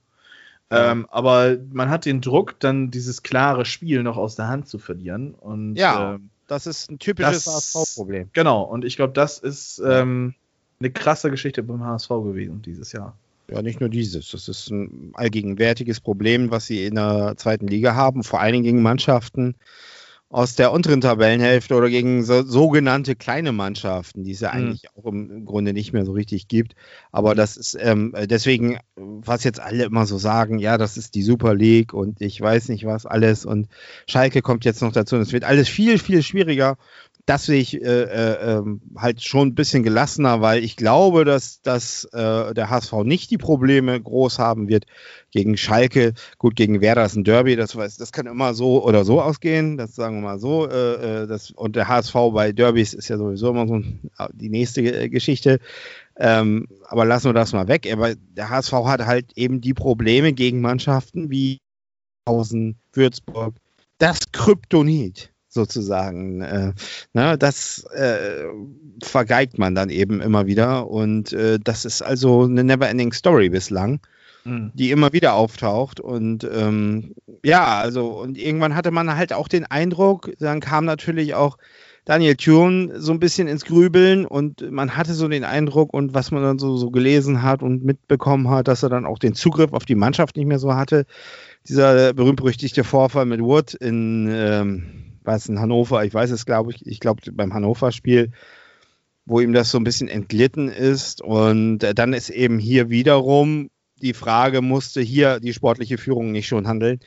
Speaker 3: Ähm, aber man hat den Druck, dann dieses klare Spiel noch aus der Hand zu verlieren. Und
Speaker 4: Ja.
Speaker 3: ähm,
Speaker 4: das ist ein typisches HSV-Problem.
Speaker 3: genau, und ich glaube, das ist ähm, eine krasse Geschichte beim HSV gewesen dieses Jahr.
Speaker 4: Ja, nicht nur dieses. Das ist ein allgegenwärtiges Problem, was sie in der zweiten Liga haben, vor allen Dingen gegen Mannschaften aus der unteren Tabellenhälfte oder gegen so, sogenannte kleine Mannschaften, die es ja
Speaker 3: Mhm.
Speaker 4: eigentlich auch im, im Grunde nicht mehr so richtig gibt. Aber das ist ähm, deswegen, was jetzt alle immer so sagen, ja, das ist die Super League und ich weiß nicht was alles und Schalke kommt jetzt noch dazu und es wird alles viel, viel schwieriger. Das sehe ich äh, äh, ähm, halt schon ein bisschen gelassener, weil ich glaube, dass, dass äh, der HSV nicht die Probleme groß haben wird gegen Schalke. Gut, gegen Werder ist ein Derby, das, weiß, das kann immer so oder so ausgehen, das sagen wir mal so. Äh, äh, das, und der HSV bei Derbys ist ja sowieso immer so ein, die nächste äh, Geschichte. Ähm, aber lassen wir das mal weg. Aber der HSV hat halt eben die Probleme gegen Mannschaften wie Hausen, Würzburg, das Kryptonit sozusagen. Äh, na, das äh, vergeigt man dann eben immer wieder und äh, das ist also eine never-ending Story bislang.
Speaker 3: Mhm.
Speaker 4: die immer wieder auftaucht. Und ähm, ja, also, und irgendwann hatte man halt auch den Eindruck, dann kam natürlich auch Daniel Thune so ein bisschen ins Grübeln und man hatte so den Eindruck und was man dann so, so gelesen hat und mitbekommen hat, dass er dann auch den Zugriff auf die Mannschaft nicht mehr so hatte. Dieser berühmt-berüchtigte Vorfall mit Wood in, ähm, was in Hannover, ich weiß es glaube ich, ich glaube beim Hannover-Spiel, wo ihm das so ein bisschen entglitten ist und äh, dann ist eben hier wiederum die Frage, musste hier die sportliche Führung nicht schon handeln?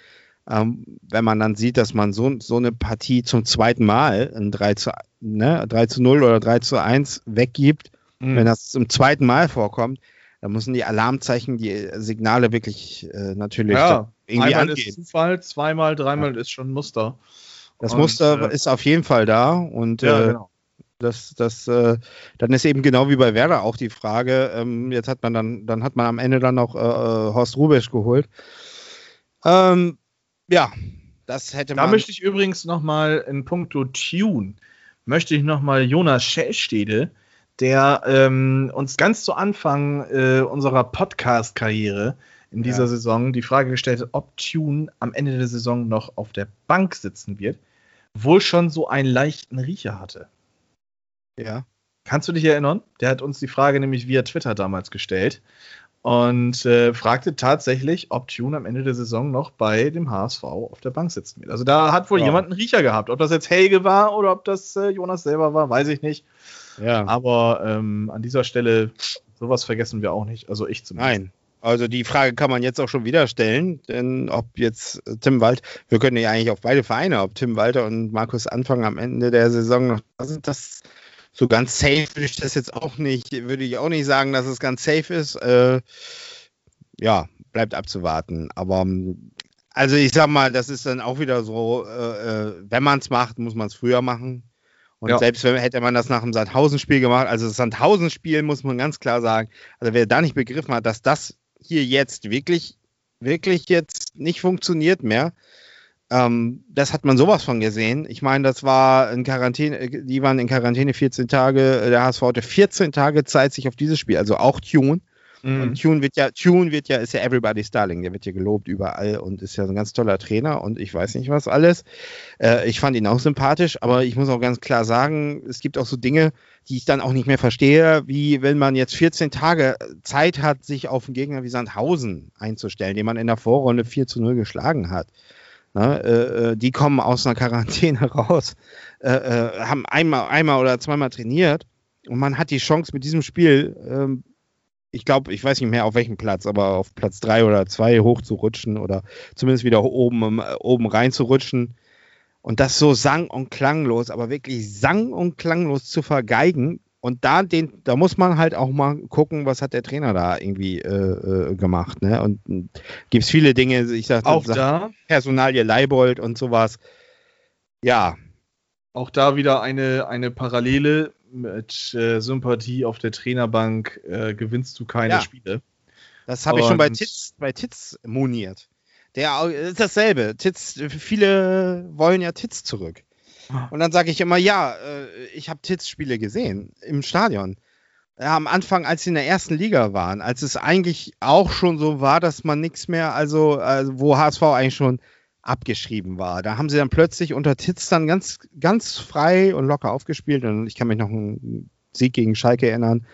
Speaker 4: Ähm, wenn man dann sieht, dass man so, so eine Partie zum zweiten Mal ein 3 zu, ne, 3 zu 0 oder 3 zu 1 weggibt,
Speaker 3: Mhm.
Speaker 4: wenn das zum zweiten Mal vorkommt, dann müssen die Alarmzeichen, die Signale wirklich äh, natürlich
Speaker 3: Ja,
Speaker 4: irgendwie
Speaker 3: einmal
Speaker 4: angehen.
Speaker 3: ist Zufall, zweimal, dreimal ist schon Muster.
Speaker 4: Das
Speaker 3: Und,
Speaker 4: Muster
Speaker 3: äh,
Speaker 4: ist auf jeden Fall da und
Speaker 3: Ja,
Speaker 4: äh,
Speaker 3: genau.
Speaker 4: das, das, äh, dann ist eben genau wie bei Werder auch die Frage, ähm, jetzt hat man dann, dann hat man am Ende dann noch äh, äh, Horst Rubesch geholt. Ähm, ja, das hätte
Speaker 3: Da
Speaker 4: man.
Speaker 3: möchte ich übrigens nochmal in puncto Tune, möchte ich nochmal Jonas Schellstede, der ähm, uns ganz zu Anfang äh, unserer Podcast-Karriere in dieser
Speaker 4: Ja.
Speaker 3: Saison die Frage gestellt hat, ob Tune am Ende der Saison noch auf der Bank sitzen wird, wohl schon so einen leichten Riecher hatte.
Speaker 4: ja.
Speaker 3: Kannst du dich erinnern? Der hat uns die Frage nämlich via Twitter damals gestellt und äh, fragte tatsächlich, ob Tune am Ende der Saison noch bei dem HSV auf der Bank sitzen wird. Also da hat wohl
Speaker 4: Ja.
Speaker 3: jemand einen Riecher gehabt. Ob das jetzt Helge war oder ob das äh, Jonas selber war, weiß ich nicht.
Speaker 4: ja.
Speaker 3: Aber ähm, an dieser Stelle, sowas vergessen wir auch nicht. Also ich zumindest.
Speaker 4: Nein. Also die Frage kann man jetzt auch schon wieder stellen, denn ob jetzt äh, Tim Wald, wir können ja eigentlich auf beide Vereine, ob Tim Walter und Markus Anfang am Ende der Saison noch da sind, das so ganz safe würde ich das jetzt auch nicht, würde ich auch nicht sagen, dass es ganz safe ist. Äh, ja, bleibt abzuwarten. Aber ähm, also ich sag mal, das ist dann auch wieder so, äh, äh, wenn man es macht, muss man es früher machen. Und
Speaker 3: Ja.
Speaker 4: selbst wenn hätte man das nach dem Sandhausen-Spiel gemacht, also das Sandhausen-Spiel muss man ganz klar sagen, also wer da nicht begriffen hat, dass das hier jetzt wirklich, wirklich jetzt nicht funktioniert mehr, ähm, das hat man sowas von gesehen. Ich meine, das war in Quarantäne, die waren in Quarantäne 14 Tage, der HSV hatte 14 Tage Zeit, sich auf dieses Spiel, also auch Tune.
Speaker 3: Mhm.
Speaker 4: Und Tune wird ja, Tune wird ja, ist ja Everybody's Darling, der wird ja gelobt überall und ist ja ein ganz toller Trainer und ich weiß nicht was alles. Äh, ich fand ihn auch sympathisch, aber ich muss auch ganz klar sagen, es gibt auch so Dinge, die ich dann auch nicht mehr verstehe, wie wenn man jetzt 14 Tage Zeit hat, sich auf einen Gegner wie Sandhausen einzustellen, den man in der Vorrunde 4 zu 0 geschlagen hat. Ne, äh, äh, die kommen aus einer Quarantäne raus, äh, äh, haben einmal, einmal oder zweimal trainiert und man hat die Chance mit diesem Spiel, ähm, ich glaube, ich weiß nicht mehr auf welchem Platz, aber auf Platz drei oder zwei hochzurutschen oder zumindest wieder oben, oben reinzurutschen. Und das so sang- und klanglos, aber wirklich sang- und klanglos zu vergeigen. Und da, den, da muss man halt auch mal gucken, was hat der Trainer da irgendwie äh, äh, gemacht. Ne? Und gibt es viele Dinge, ich sag,
Speaker 3: auch
Speaker 4: sag,
Speaker 3: da,
Speaker 4: Personalie Leibold und sowas. Ja,
Speaker 3: auch da wieder eine, eine Parallele mit äh, Sympathie auf der Trainerbank äh, gewinnst du keine
Speaker 4: Ja.
Speaker 3: Spiele.
Speaker 4: das habe ich schon bei Titz, bei Titz moniert. Der au- ist dasselbe. Titz, viele wollen ja Titz zurück. Und dann sage ich immer, ja, äh, ich habe Titz-Spiele gesehen im Stadion. Ja, am Anfang, als sie in der ersten Liga waren, als es eigentlich auch schon so war, dass man nichts mehr, also, also wo HSV eigentlich schon abgeschrieben war. Da haben sie dann plötzlich unter Titz dann ganz, ganz frei und locker aufgespielt. Und ich kann mich noch an einen Sieg gegen Schalke erinnern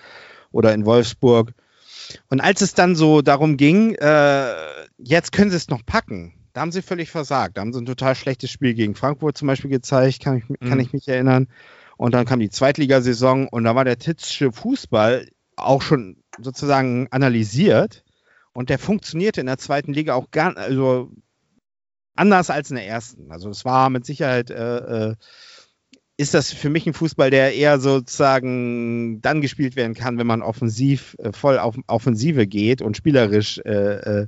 Speaker 4: oder in Wolfsburg. Und als es dann so darum ging, äh, jetzt können sie es noch packen, da haben sie völlig versagt. Da haben sie ein total schlechtes Spiel gegen Frankfurt zum Beispiel gezeigt, kann ich, kann
Speaker 3: Mhm.
Speaker 4: ich mich erinnern. Und dann kam die Zweitligasaison und da war der Titzsche Fußball auch schon sozusagen analysiert. Und der funktionierte in der zweiten Liga auch gar, also anders als in der ersten. Also es war mit Sicherheit, äh, äh, ist das für mich ein Fußball, der eher sozusagen dann gespielt werden kann, wenn man offensiv, äh, voll auf Offensive geht und spielerisch äh, äh,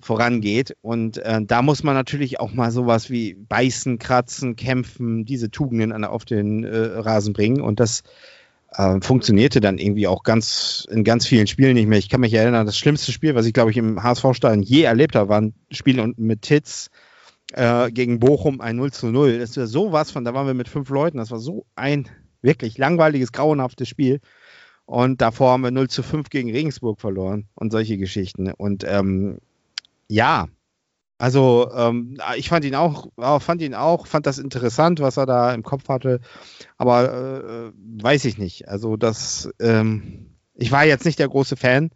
Speaker 4: vorangeht. Und äh, da muss man natürlich auch mal sowas wie beißen, kratzen, kämpfen, diese Tugenden auf den Rasen bringen. Und das äh, funktionierte dann irgendwie auch ganz in ganz vielen Spielen nicht mehr. Ich kann mich erinnern, das schlimmste Spiel, was ich glaube ich im HSV-Stadion je erlebt habe, war ein Spiel und- mit Titz äh, gegen Bochum ein 0 zu 0. Das war sowas von, da waren wir mit fünf Leuten, das war so ein wirklich langweiliges, grauenhaftes Spiel. Und davor haben wir 0 zu 5 gegen Regensburg verloren und solche Geschichten. Und ähm, ja, also ähm, ich fand ihn auch, fand ihn auch, fand das interessant, was er da im Kopf hatte. Aber äh, weiß ich nicht. Also das, ähm, ich war jetzt nicht der große Fan,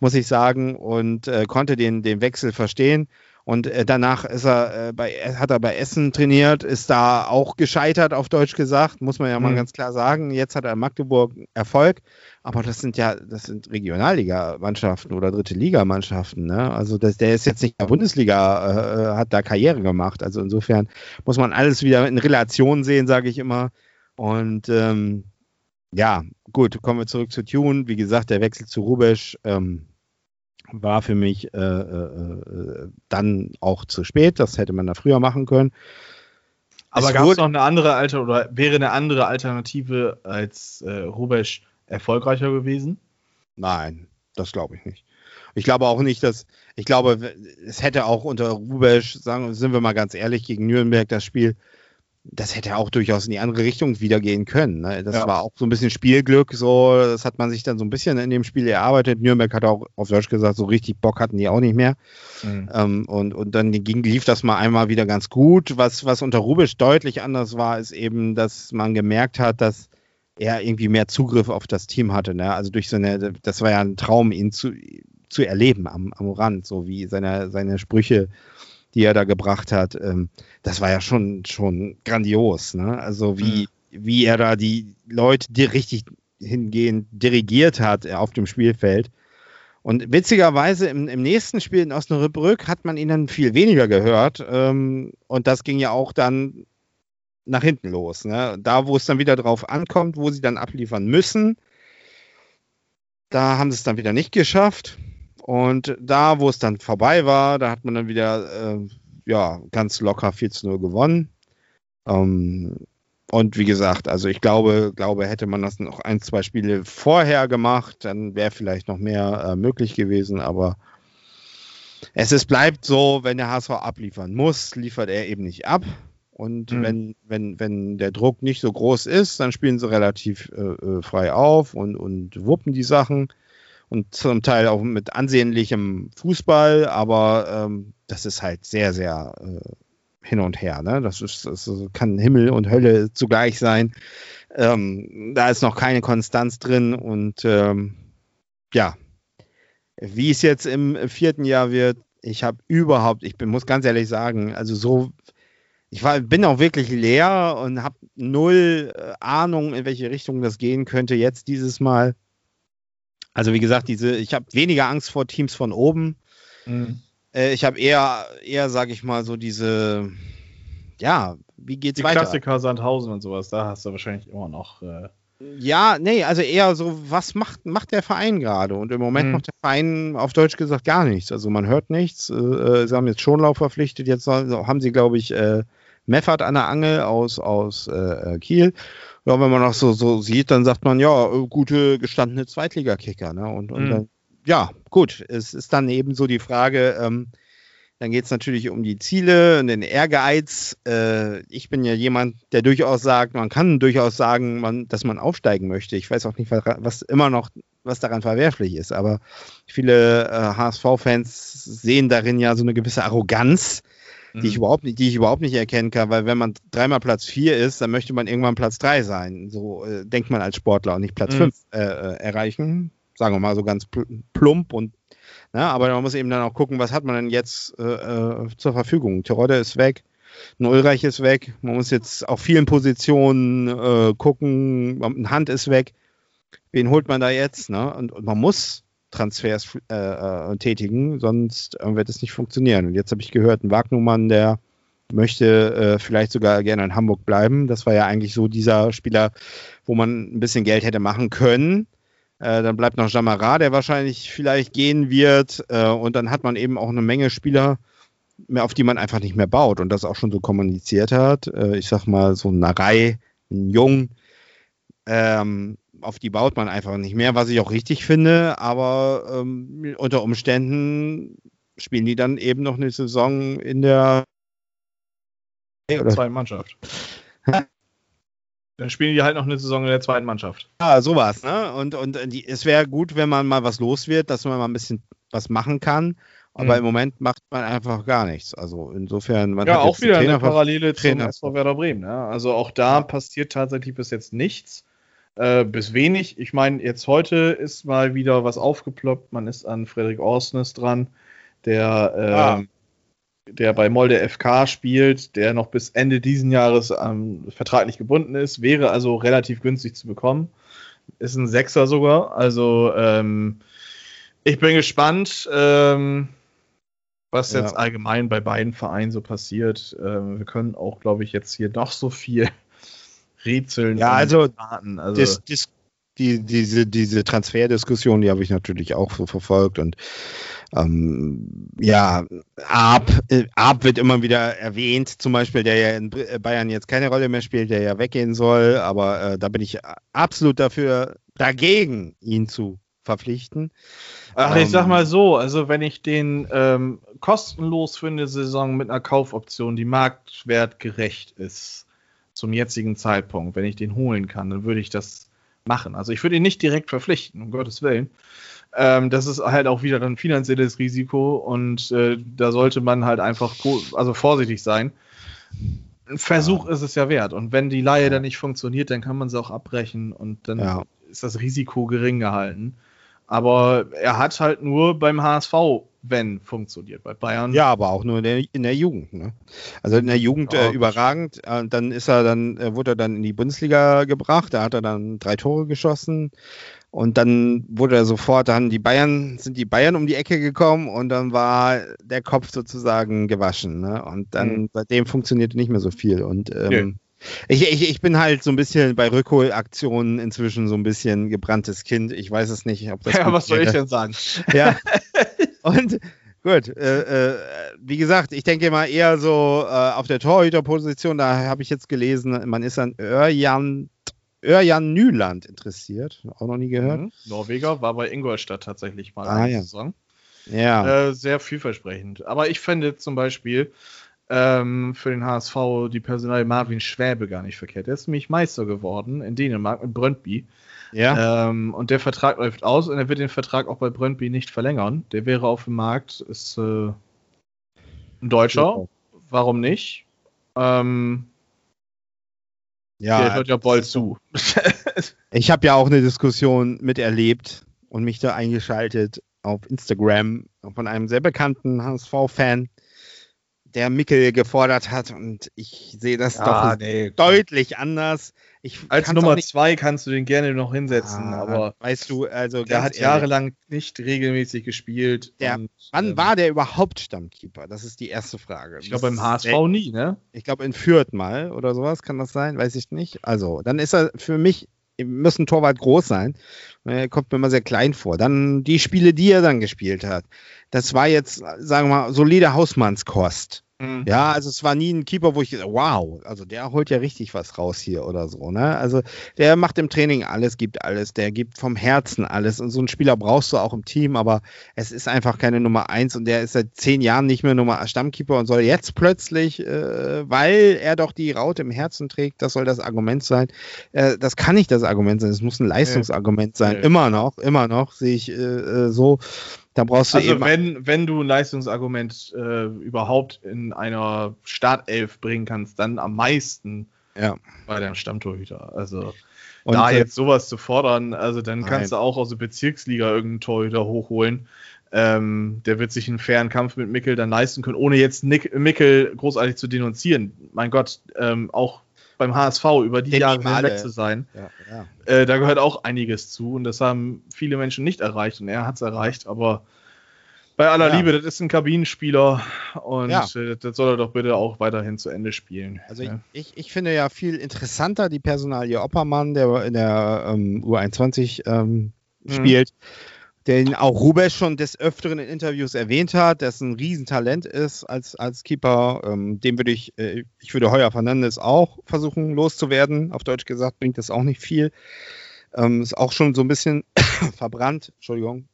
Speaker 4: muss ich sagen, und äh, konnte den, den Wechsel verstehen. Und äh, danach ist er, äh, bei, hat er bei Essen trainiert, ist da auch gescheitert, auf Deutsch gesagt, muss man ja mal mhm. ganz klar sagen. Jetzt hat er in Magdeburg Erfolg, aber das sind ja, das sind Regionalliga-Mannschaften oder dritte Liga-Mannschaften. Ne? Also das, der ist jetzt nicht in der Bundesliga, äh, äh, hat da Karriere gemacht. Also insofern muss man alles wieder in Relation sehen, sage ich immer. Und ähm, ja, gut, kommen wir zurück zu Tune. Wie gesagt, der Wechsel zu Rubesch. Ähm, war für mich äh, äh, äh, dann auch zu spät. Das hätte man da früher machen können.
Speaker 3: Aber gab es noch eine andere Alter oder wäre eine andere Alternative als äh, Rubesch erfolgreicher gewesen?
Speaker 4: Nein, das glaube ich nicht. Ich glaube auch nicht, dass ich glaube, es hätte auch unter Rubesch, sagen, sind wir mal ganz ehrlich, gegen Nürnberg das Spiel das hätte auch durchaus in die andere Richtung wieder gehen können. Ne? Das ja. war auch so ein bisschen Spielglück, so, das hat man sich dann so ein bisschen in dem Spiel erarbeitet. Nürnberg hat auch auf Deutsch gesagt, so richtig Bock hatten die auch nicht mehr. Mhm. Ähm, und, und dann ging, lief das mal einmal wieder ganz gut. Was, was unter Rubisch deutlich anders war, ist eben, dass man gemerkt hat, dass er irgendwie mehr Zugriff auf das Team hatte. Ne? Also durch so eine, das war ja ein Traum, ihn zu, zu erleben am, am Rand, so wie seine, seine Sprüche die er da gebracht hat, ähm, das war ja schon, schon grandios. Ne? Also wie, mhm. wie er da die Leute die richtig hingehend dirigiert hat äh, auf dem Spielfeld. Und witzigerweise im, im nächsten Spiel in Osnabrück hat man ihn dann viel weniger gehört. Ähm, und das ging ja auch dann nach hinten los. Ne? Da, wo es dann wieder drauf ankommt, wo sie dann abliefern müssen, da haben sie es dann wieder nicht geschafft. Und da, wo es dann vorbei war, da hat man dann wieder äh, ja, ganz locker 4 zu 0 gewonnen. Ähm, und wie gesagt, also ich glaube, glaube, hätte man das noch ein, zwei Spiele vorher gemacht, dann wäre vielleicht noch mehr äh, möglich gewesen. Aber es ist, bleibt so, wenn der HSV abliefern muss, liefert er eben nicht ab. Und mhm. wenn, wenn, wenn der Druck nicht so groß ist, dann spielen sie relativ äh, äh frei auf und, und wuppen die Sachen und zum Teil auch mit ansehnlichem Fußball, aber ähm, das ist halt sehr, sehr äh, hin und her. Ne? Das, ist, das kann Himmel und Hölle zugleich sein. Ähm, da ist noch keine Konstanz drin und ähm, ja, wie es jetzt im vierten Jahr wird, ich habe überhaupt, ich bin, muss ganz ehrlich sagen, also so, ich war, bin auch wirklich leer und habe null äh, Ahnung, in welche Richtung das gehen könnte jetzt dieses Mal. Also wie gesagt, diese, ich habe weniger Angst vor Teams von oben. Mhm. Äh, ich habe eher, eher, sage ich mal, so diese, ja, wie geht's
Speaker 3: Die
Speaker 4: weiter?
Speaker 3: Klassiker Sandhausen und sowas, da hast du wahrscheinlich immer noch. Äh
Speaker 4: ja, nee, also eher so, was macht, macht der Verein gerade? Und im Moment mhm. macht der Verein auf Deutsch gesagt gar nichts. Also man hört nichts. Äh, äh sie haben jetzt Schonlauf verpflichtet, jetzt haben sie, glaube ich, äh, Meffert an der Angel aus, aus äh, Kiel ja, wenn man noch so, so sieht, dann sagt man, ja, äh, gute gestandene Zweitligakicker. Ne? Und, und mhm. dann, ja, gut, es ist dann eben so die Frage, ähm, dann geht es natürlich um die Ziele und den Ehrgeiz. Äh, ich bin ja jemand, der durchaus sagt, man kann durchaus sagen, man, dass man aufsteigen möchte. Ich weiß auch nicht, was, was immer noch, was daran verwerflich ist, aber viele äh, HSV-Fans sehen darin ja so eine gewisse Arroganz, die ich mhm. überhaupt nicht, die ich überhaupt nicht erkennen kann, weil wenn man dreimal Platz vier ist, dann möchte man irgendwann Platz drei sein. So äh, denkt man als Sportler und nicht Platz mhm. fünf äh, äh erreichen. Sagen wir mal so ganz plump und na, ne, aber man muss eben dann auch gucken, was hat man denn jetzt äh, äh zur Verfügung. Terodde ist weg, ein Ulreich ist weg. Man muss jetzt auf vielen Positionen äh, gucken. Ein Hand ist weg. Wen holt man da jetzt? Ne? Und, und man muss Transfers äh, äh, tätigen, sonst äh, wird es nicht funktionieren. Und jetzt habe ich gehört, ein Wagnumann, der möchte äh, vielleicht sogar gerne in Hamburg bleiben. Das war ja eigentlich so dieser Spieler, wo man ein bisschen Geld hätte machen können. Äh, dann bleibt noch Jamara, der wahrscheinlich vielleicht gehen wird. Äh, und dann hat man eben auch eine Menge Spieler, mehr, auf die man einfach nicht mehr baut und das auch schon so kommuniziert hat. ich sag mal, so ein Narei, ein Jung, ähm, auf die baut man einfach nicht mehr, was ich auch richtig finde, aber ähm, unter Umständen spielen die dann eben noch eine Saison in der
Speaker 3: oder? zweiten Mannschaft. Dann spielen die halt noch eine Saison in der zweiten Mannschaft.
Speaker 4: Ja, sowas, ne? Und, und die, es wäre gut, wenn man mal was los wird, dass man mal ein bisschen was machen kann. Aber
Speaker 3: Mhm.
Speaker 4: im Moment macht man einfach gar nichts. Also insofern, man
Speaker 3: ja,
Speaker 4: hat
Speaker 3: auch wieder eine Parallele zum SV Werder Bremen. Ja? Also auch da passiert tatsächlich bis jetzt nichts. Äh, bis wenig. Ich meine, jetzt heute ist mal wieder was aufgeploppt. Man ist an Frederik Orsnes dran, der, äh,
Speaker 4: Ah.
Speaker 3: der bei Molde FK spielt, der noch bis Ende diesen Jahres ähm, vertraglich gebunden ist, wäre also relativ günstig zu bekommen. Ist ein Sechser sogar. Also ähm, ich bin gespannt. Ähm, was
Speaker 4: Ja.
Speaker 3: jetzt allgemein bei beiden Vereinen so passiert. Ähm, wir können auch, glaube ich, jetzt hier noch so viel rätseln.
Speaker 4: Ja, also,
Speaker 3: raten. also
Speaker 4: das, das, die, diese, diese Transferdiskussion, die habe ich natürlich auch so verfolgt und ähm, ja, Arp, Arp wird immer wieder erwähnt, zum Beispiel, der ja in äh, Bayern jetzt keine Rolle mehr spielt, der ja weggehen soll, aber äh, da bin ich absolut dafür dagegen, ihn zu verpflichten.
Speaker 3: Ach, ich sag
Speaker 4: ähm,
Speaker 3: mal so, also wenn ich den ähm, kostenlos für eine Saison mit einer Kaufoption, die marktwertgerecht ist, zum jetzigen Zeitpunkt, wenn ich den holen kann, dann würde ich das machen. Also ich würde ihn nicht direkt verpflichten, um Gottes Willen. Ähm, das ist halt auch wieder ein finanzielles Risiko und äh, da sollte man halt einfach also vorsichtig sein. Ein Versuch ist es ja wert. Und wenn die Laie dann nicht funktioniert, dann kann man sie auch abbrechen und dann
Speaker 4: Ja.
Speaker 3: ist das Risiko gering gehalten. Aber er hat halt nur beim HSV, wenn funktioniert. Bei Bayern.
Speaker 4: Ja, aber auch nur in der, in der Jugend. Ne? Also in der Jugend
Speaker 3: Ja,
Speaker 4: äh, überragend. Äh, dann ist er dann, äh, wurde er dann in die Bundesliga gebracht. Da hat er dann drei Tore geschossen. Und dann wurde er sofort, dann die Bayern, sind die Bayern um die Ecke gekommen und dann war der Kopf sozusagen gewaschen. Ne? Und dann
Speaker 3: Mhm.
Speaker 4: seitdem funktionierte nicht mehr so viel. Und ähm, ich, ich, ich bin halt so ein bisschen bei Rückholaktionen inzwischen so ein bisschen gebranntes Kind. Ich weiß es nicht, ob das.
Speaker 3: Ja, was soll ich denn sagen?
Speaker 4: Ja. Und gut, äh, äh, wie gesagt, ich denke mal eher so äh, auf der Torhüterposition, da habe ich jetzt gelesen, man ist an Örjan, Örjan Nyland interessiert. Auch noch nie gehört.
Speaker 3: Mhm. Norweger war bei Ingolstadt tatsächlich mal
Speaker 4: Ah,
Speaker 3: eine
Speaker 4: ja.
Speaker 3: Saison.
Speaker 4: Ja.
Speaker 3: Äh, sehr vielversprechend. Aber ich fände zum Beispiel ähm, für den HSV die Personal Marvin Schwäbe gar nicht verkehrt. Der ist nämlich Meister geworden in Dänemark mit Brøndby.
Speaker 4: Ja.
Speaker 3: Ähm, und der Vertrag läuft aus und er wird den Vertrag auch bei Brøndby nicht verlängern. Der wäre auf dem Markt, ist äh, ein Deutscher. Warum nicht? Ähm,
Speaker 4: ja.
Speaker 3: der hört ja bald zu.
Speaker 4: Ich habe ja auch eine Diskussion miterlebt und mich da eingeschaltet auf Instagram von einem sehr bekannten HSV-Fan, der Mickel gefordert hat und ich sehe das doch
Speaker 3: nee.
Speaker 4: deutlich anders. Ich
Speaker 3: Als Nummer
Speaker 4: nicht-
Speaker 3: zwei kannst du den gerne noch hinsetzen,
Speaker 4: Ah,
Speaker 3: aber
Speaker 4: weißt du, also
Speaker 3: der hat
Speaker 4: ehrlich,
Speaker 3: jahrelang nicht regelmäßig gespielt.
Speaker 4: Der-
Speaker 3: und,
Speaker 4: Wann
Speaker 3: ähm,
Speaker 4: war der überhaupt Stammkeeper? Das ist die erste Frage.
Speaker 3: Ich glaube
Speaker 4: ist
Speaker 3: HSV nie, ne?
Speaker 4: Ich glaube in Fürth mal oder sowas kann das sein, weiß ich nicht. Also, dann ist er für mich, muss ein Torwart groß sein. Er kommt mir immer sehr klein vor. Dann die Spiele, die er dann gespielt hat. Das war jetzt, sagen wir mal, solide Hausmannskost. Ja, also es war nie ein Keeper, wo ich gesagt wow, also der holt ja richtig was raus hier oder so, ne? Also der macht im Training alles, gibt alles, der gibt vom Herzen alles und so einen Spieler brauchst du auch im Team, aber es ist einfach keine Nummer eins und der ist seit zehn Jahren nicht mehr Nummer Stammkeeper und soll jetzt plötzlich, äh, weil er doch die Raute im Herzen trägt, das soll das Argument sein. Äh, das kann nicht das Argument sein, es muss ein Leistungsargument sein,
Speaker 3: Nee.
Speaker 4: immer noch, immer noch, sehe ich äh, äh, so. Da brauchst du
Speaker 3: Also
Speaker 4: eben
Speaker 3: wenn, wenn du ein Leistungsargument äh, überhaupt in einer Startelf bringen kannst, dann am meisten
Speaker 4: Ja.
Speaker 3: bei deinem Stammtorhüter. Also
Speaker 4: und,
Speaker 3: da
Speaker 4: äh,
Speaker 3: jetzt sowas zu fordern, also dann
Speaker 4: Nein.
Speaker 3: kannst du auch aus der Bezirksliga irgendeinen Torhüter hochholen. Ähm, der wird sich einen fairen Kampf mit Mickel dann leisten können, ohne jetzt Nick, Mickel großartig zu denunzieren. Mein Gott, ähm, auch beim HSV über die
Speaker 4: Den
Speaker 3: Jahre hinweg zu sein,
Speaker 4: ja, ja.
Speaker 3: äh, da gehört auch einiges zu und das haben viele Menschen nicht erreicht und er hat es erreicht, aber bei aller
Speaker 4: Ja.
Speaker 3: Liebe, das ist ein Kabinenspieler und
Speaker 4: Ja.
Speaker 3: äh, das soll er doch bitte auch weiterhin zu Ende spielen.
Speaker 4: Also ich,
Speaker 3: Ja.
Speaker 4: ich, ich finde ja viel interessanter die Personalie Oppermann, der in der ähm, U21 ähm,
Speaker 3: Mhm.
Speaker 4: Den auch Rubesch schon des Öfteren in Interviews erwähnt hat, der ein Riesentalent ist als, als Keeper. Ähm, dem würde ich, äh, ich würde Heuer Fernandes auch versuchen loszuwerden. Auf Deutsch gesagt bringt das auch nicht viel. Ähm, ist auch schon so ein bisschen verbrannt, Entschuldigung.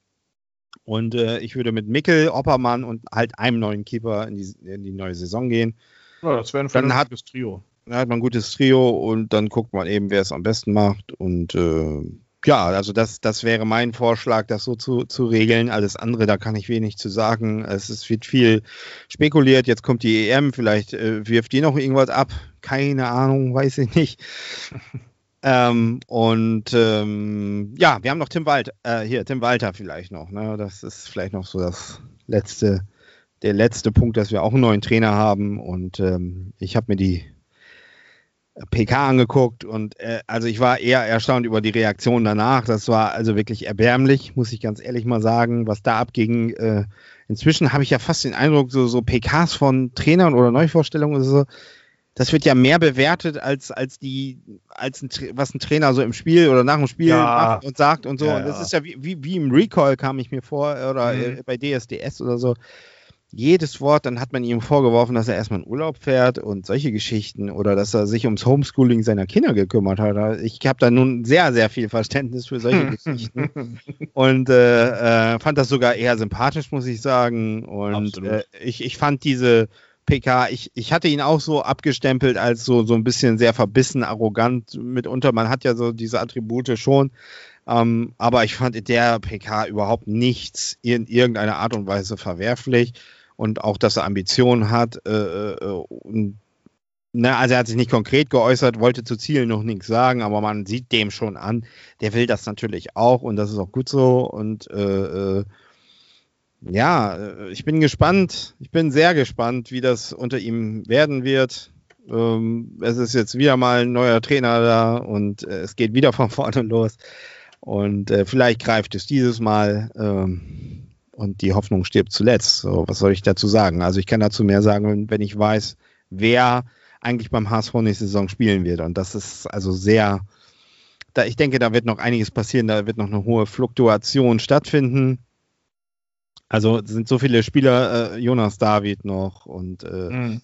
Speaker 4: Und äh, ich würde mit Mickel, Oppermann und halt einem neuen Keeper in die, in die neue Saison gehen.
Speaker 3: Ja, das wäre ein
Speaker 4: Dann hat-
Speaker 3: Trio.
Speaker 4: Da hat man ein gutes Trio und dann guckt man eben, wer es am besten macht. Und äh, ja, also das, das wäre mein Vorschlag, das so zu, zu regeln. Alles andere, da kann ich wenig zu sagen. Es, es wird viel spekuliert. Jetzt kommt die EM, vielleicht äh, wirft die noch irgendwas ab. Keine Ahnung, weiß ich nicht. ähm, und ähm, ja, wir haben noch Tim Walter, äh, hier, Tim Walter vielleicht noch. Ne? Das ist vielleicht noch so das letzte, der letzte Punkt, dass wir auch einen neuen Trainer haben. Und ähm, ich habe mir die PK angeguckt und äh, also ich war eher erstaunt über die Reaktion danach. Das war also wirklich erbärmlich, muss ich ganz ehrlich mal sagen, was da abging. Äh, inzwischen habe ich ja fast den Eindruck, so, so PKs von Trainern oder Neuvorstellungen oder so, das wird ja mehr bewertet als, als die, als ein, was ein Trainer so im Spiel oder nach dem Spiel
Speaker 3: Ja.
Speaker 4: macht und sagt und so.
Speaker 3: Ja,
Speaker 4: und das
Speaker 3: ja.
Speaker 4: ist ja wie, wie, wie im Recall kam ich mir vor oder
Speaker 3: Mhm.
Speaker 4: äh, bei DSDS oder so. Jedes Wort, dann hat man ihm vorgeworfen, dass er erstmal in Urlaub fährt und solche Geschichten oder dass er sich ums Homeschooling seiner Kinder gekümmert hat. Ich habe da nun sehr, sehr viel Verständnis für solche Geschichten und äh, äh, fand das sogar eher sympathisch, muss ich sagen. Und äh, ich, ich fand diese PK, ich, ich hatte ihn auch so abgestempelt als so, so ein bisschen sehr verbissen, arrogant mitunter. Man hat ja so diese Attribute schon. Ähm, aber ich fand in der PK überhaupt nichts in irgendeiner Art und Weise verwerflich. Und auch, dass er Ambitionen hat. Äh, äh, und, na, also er hat sich nicht konkret geäußert, wollte zu Zielen noch nichts sagen, aber man sieht dem schon an, der will das natürlich auch und das ist auch gut so. Und äh, äh, ja, äh, ich bin gespannt. Ich bin sehr gespannt, wie das unter ihm werden wird. Ähm, es ist jetzt wieder mal ein neuer Trainer da und es geht wieder von vorne los. Und vielleicht greift es dieses Mal ähm, und die Hoffnung stirbt zuletzt. So, was soll ich dazu sagen? Also ich kann dazu mehr sagen, wenn, ich weiß, wer eigentlich beim HSV nächste Saison spielen wird. Und das ist also sehr, da, ich denke, da wird noch einiges passieren, da wird noch eine hohe Fluktuation stattfinden. Also es sind so viele Spieler, äh, Jonas David noch und äh,
Speaker 3: Mhm.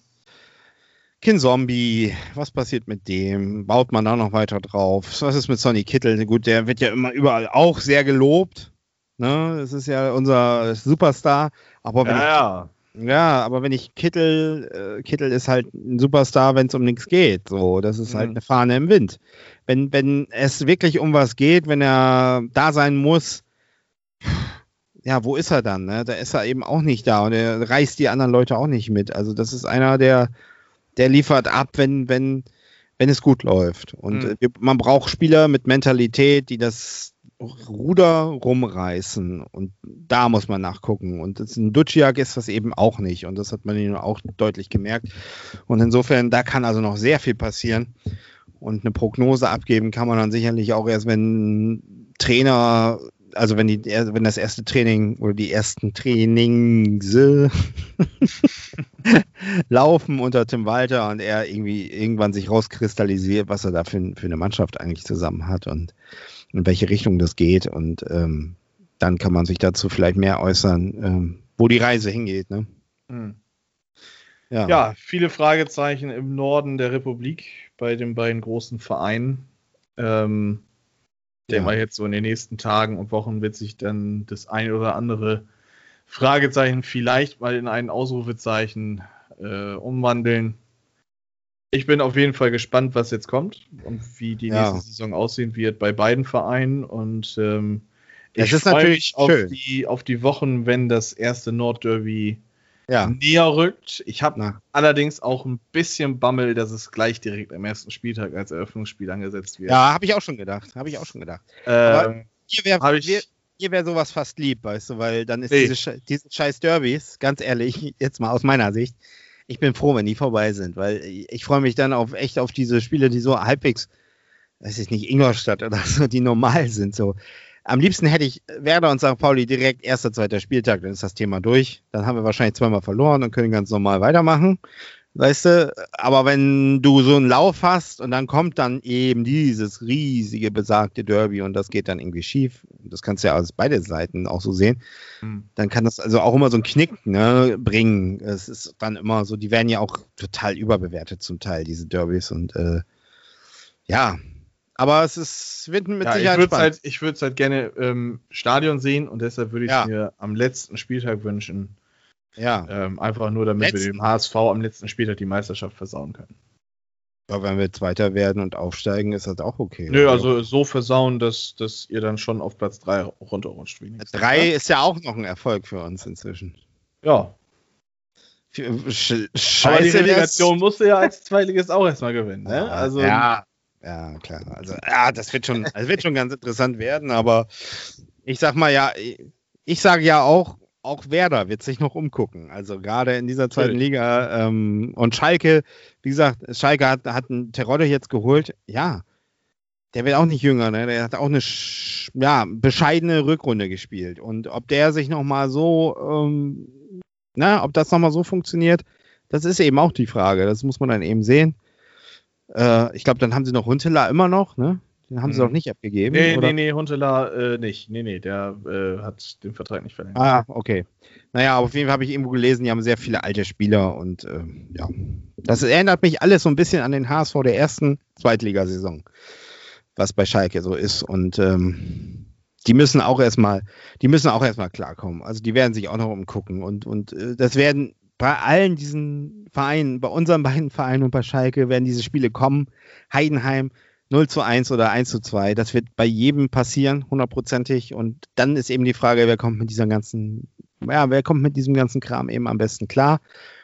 Speaker 4: Kin Zombie, was passiert mit dem? Baut man da noch weiter drauf? Was ist mit Sonny Kittel? Gut, der wird ja immer überall auch sehr gelobt. Ne? Das ist ja unser Superstar. Aber wenn
Speaker 3: Ja, ja.
Speaker 4: ich, ja, aber wenn ich Kittel, äh, Kittel ist halt ein Superstar, wenn es um nichts geht. So, das ist halt
Speaker 3: Mhm.
Speaker 4: eine Fahne im Wind. Wenn, wenn es wirklich um was geht, wenn er da sein muss, ja, wo ist er dann? Ne? Da ist er eben auch nicht da und er reißt die anderen Leute auch nicht mit. Also das ist einer, der, der liefert ab, wenn, wenn, wenn es gut läuft. Und
Speaker 3: Mhm.
Speaker 4: man braucht Spieler mit Mentalität, die das Ruder rumreißen. Und da muss man nachgucken. Und das, ein Duciak ist das eben auch nicht. Und das hat man ihnen auch deutlich gemerkt. Und insofern, da kann also noch sehr viel passieren. Und eine Prognose abgeben kann man dann sicherlich auch erst, wenn Trainer, also wenn, die, wenn das erste Training oder die ersten Trainings laufen unter Tim Walter und er irgendwie irgendwann sich rauskristallisiert, was er da für, für eine Mannschaft eigentlich zusammen hat und in welche Richtung das geht. Und ähm, dann kann man sich dazu vielleicht mehr äußern, ähm, wo die Reise hingeht. Ne?
Speaker 3: Mhm.
Speaker 4: Ja.
Speaker 3: Ja, viele Fragezeichen im Norden der Republik bei den beiden großen Vereinen. Ähm, denke
Speaker 4: Ja.
Speaker 3: mal, jetzt so in den nächsten Tagen und Wochen wird sich dann das ein oder andere Fragezeichen vielleicht mal in ein Ausrufezeichen äh, umwandeln. Ich bin auf jeden Fall gespannt, was jetzt kommt und wie die
Speaker 4: Ja.
Speaker 3: nächste Saison aussehen wird bei beiden Vereinen. Und ähm,
Speaker 4: Es
Speaker 3: ich
Speaker 4: ist
Speaker 3: freu
Speaker 4: natürlich
Speaker 3: mich auf die, auf die Wochen, wenn das erste Nordderby
Speaker 4: ja.
Speaker 3: näher rückt. Ich habe allerdings auch ein bisschen Bammel, dass es gleich direkt am ersten Spieltag als Eröffnungsspiel angesetzt wird.
Speaker 4: Ja, habe ich auch schon gedacht. Habe ich auch schon gedacht.
Speaker 3: ähm,
Speaker 4: Hier wäre mir wär sowas fast lieb, weißt du, weil dann ist
Speaker 3: Nee.
Speaker 4: diese, diese scheiß Derbys, ganz ehrlich, jetzt mal aus meiner Sicht, ich bin froh, wenn die vorbei sind, weil ich freue mich dann auf echt auf diese Spiele, die so halbwegs, weiß ich nicht, Ingolstadt oder so, die normal sind. So. Am liebsten hätte ich Werder und St. Pauli direkt erster, zweiter Spieltag, dann ist das Thema durch. Dann haben wir wahrscheinlich zweimal verloren und können ganz normal weitermachen. Weißt du, aber wenn du so einen Lauf hast und dann kommt dann eben dieses riesige besagte Derby und das geht dann irgendwie schief, das kannst du ja aus beide Seiten auch so sehen,
Speaker 3: Hm.
Speaker 4: dann kann das also auch immer so einen Knick ne, bringen. Es ist dann immer so, die werden ja auch total überbewertet zum Teil, diese Derbys und äh, ja, aber es ist, wird mit
Speaker 3: Ja, ich
Speaker 4: Sicherheit
Speaker 3: würde es
Speaker 4: spannend.
Speaker 3: halt, ich würd's halt gerne im Stadion sehen und deshalb würde ich
Speaker 4: Ja.
Speaker 3: mir am letzten Spieltag wünschen.
Speaker 4: Ja.
Speaker 3: Ähm, einfach nur, damit
Speaker 4: Letzten?
Speaker 3: wir dem HSV am letzten Spieltag die Meisterschaft versauen können.
Speaker 4: Aber wenn wir Zweiter werden und aufsteigen, ist das auch okay.
Speaker 3: Nö, also so versauen, dass, dass ihr dann schon auf Platz 3 runterrutscht. wenigstens,
Speaker 4: Drei
Speaker 3: ja?
Speaker 4: ist ja auch noch ein Erfolg für uns inzwischen.
Speaker 3: Ja.
Speaker 4: Sch
Speaker 3: Aber die
Speaker 4: Scheiße,
Speaker 3: Relegation musste ja als Zweitligist auch erstmal gewinnen. Ne?
Speaker 4: Ja,
Speaker 3: Also,
Speaker 4: ja, ja, klar. Also, ja, das wird schon, das wird schon ganz interessant werden, aber ich sag mal ja, ich sage ja auch, auch Werder wird sich noch umgucken. Also gerade in dieser zweiten. Liga ähm, und Schalke, wie gesagt, Schalke hat, hat einen Terodde jetzt geholt. Ja, der wird auch nicht jünger, ne? Der hat auch eine ja, bescheidene Rückrunde gespielt. Und ob der sich noch mal so, ähm, na, ob das noch mal so funktioniert, das ist eben auch die Frage. Das muss man dann eben sehen. Äh, ich glaube, dann haben sie noch Huntela immer noch, ne? Den haben sie
Speaker 3: Mhm.
Speaker 4: doch nicht abgegeben.
Speaker 3: nee,
Speaker 4: oder?
Speaker 3: nee, nee, Huntela äh, nicht. Nee, nee, der äh, hat den Vertrag nicht verlängert.
Speaker 4: Ah, okay. Naja, auf jeden Fall habe ich irgendwo gelesen, die haben sehr viele alte Spieler und ähm, ja. Das erinnert mich alles so ein bisschen an den HSV der ersten Zweitligasaison, was bei Schalke so ist. Und ähm, die müssen auch erstmal, die müssen auch erstmal klarkommen. Also die werden sich auch noch umgucken. Und, und äh, das werden bei allen diesen Vereinen, bei unseren beiden Vereinen und bei Schalke werden diese Spiele kommen. Heidenheim 0 zu 1 oder 1 zu 2. Das wird bei jedem passieren, hundertprozentig. Und dann ist eben die Frage, wer kommt mit dieser ganzen, ja, wer kommt mit diesem ganzen Kram eben am besten klar?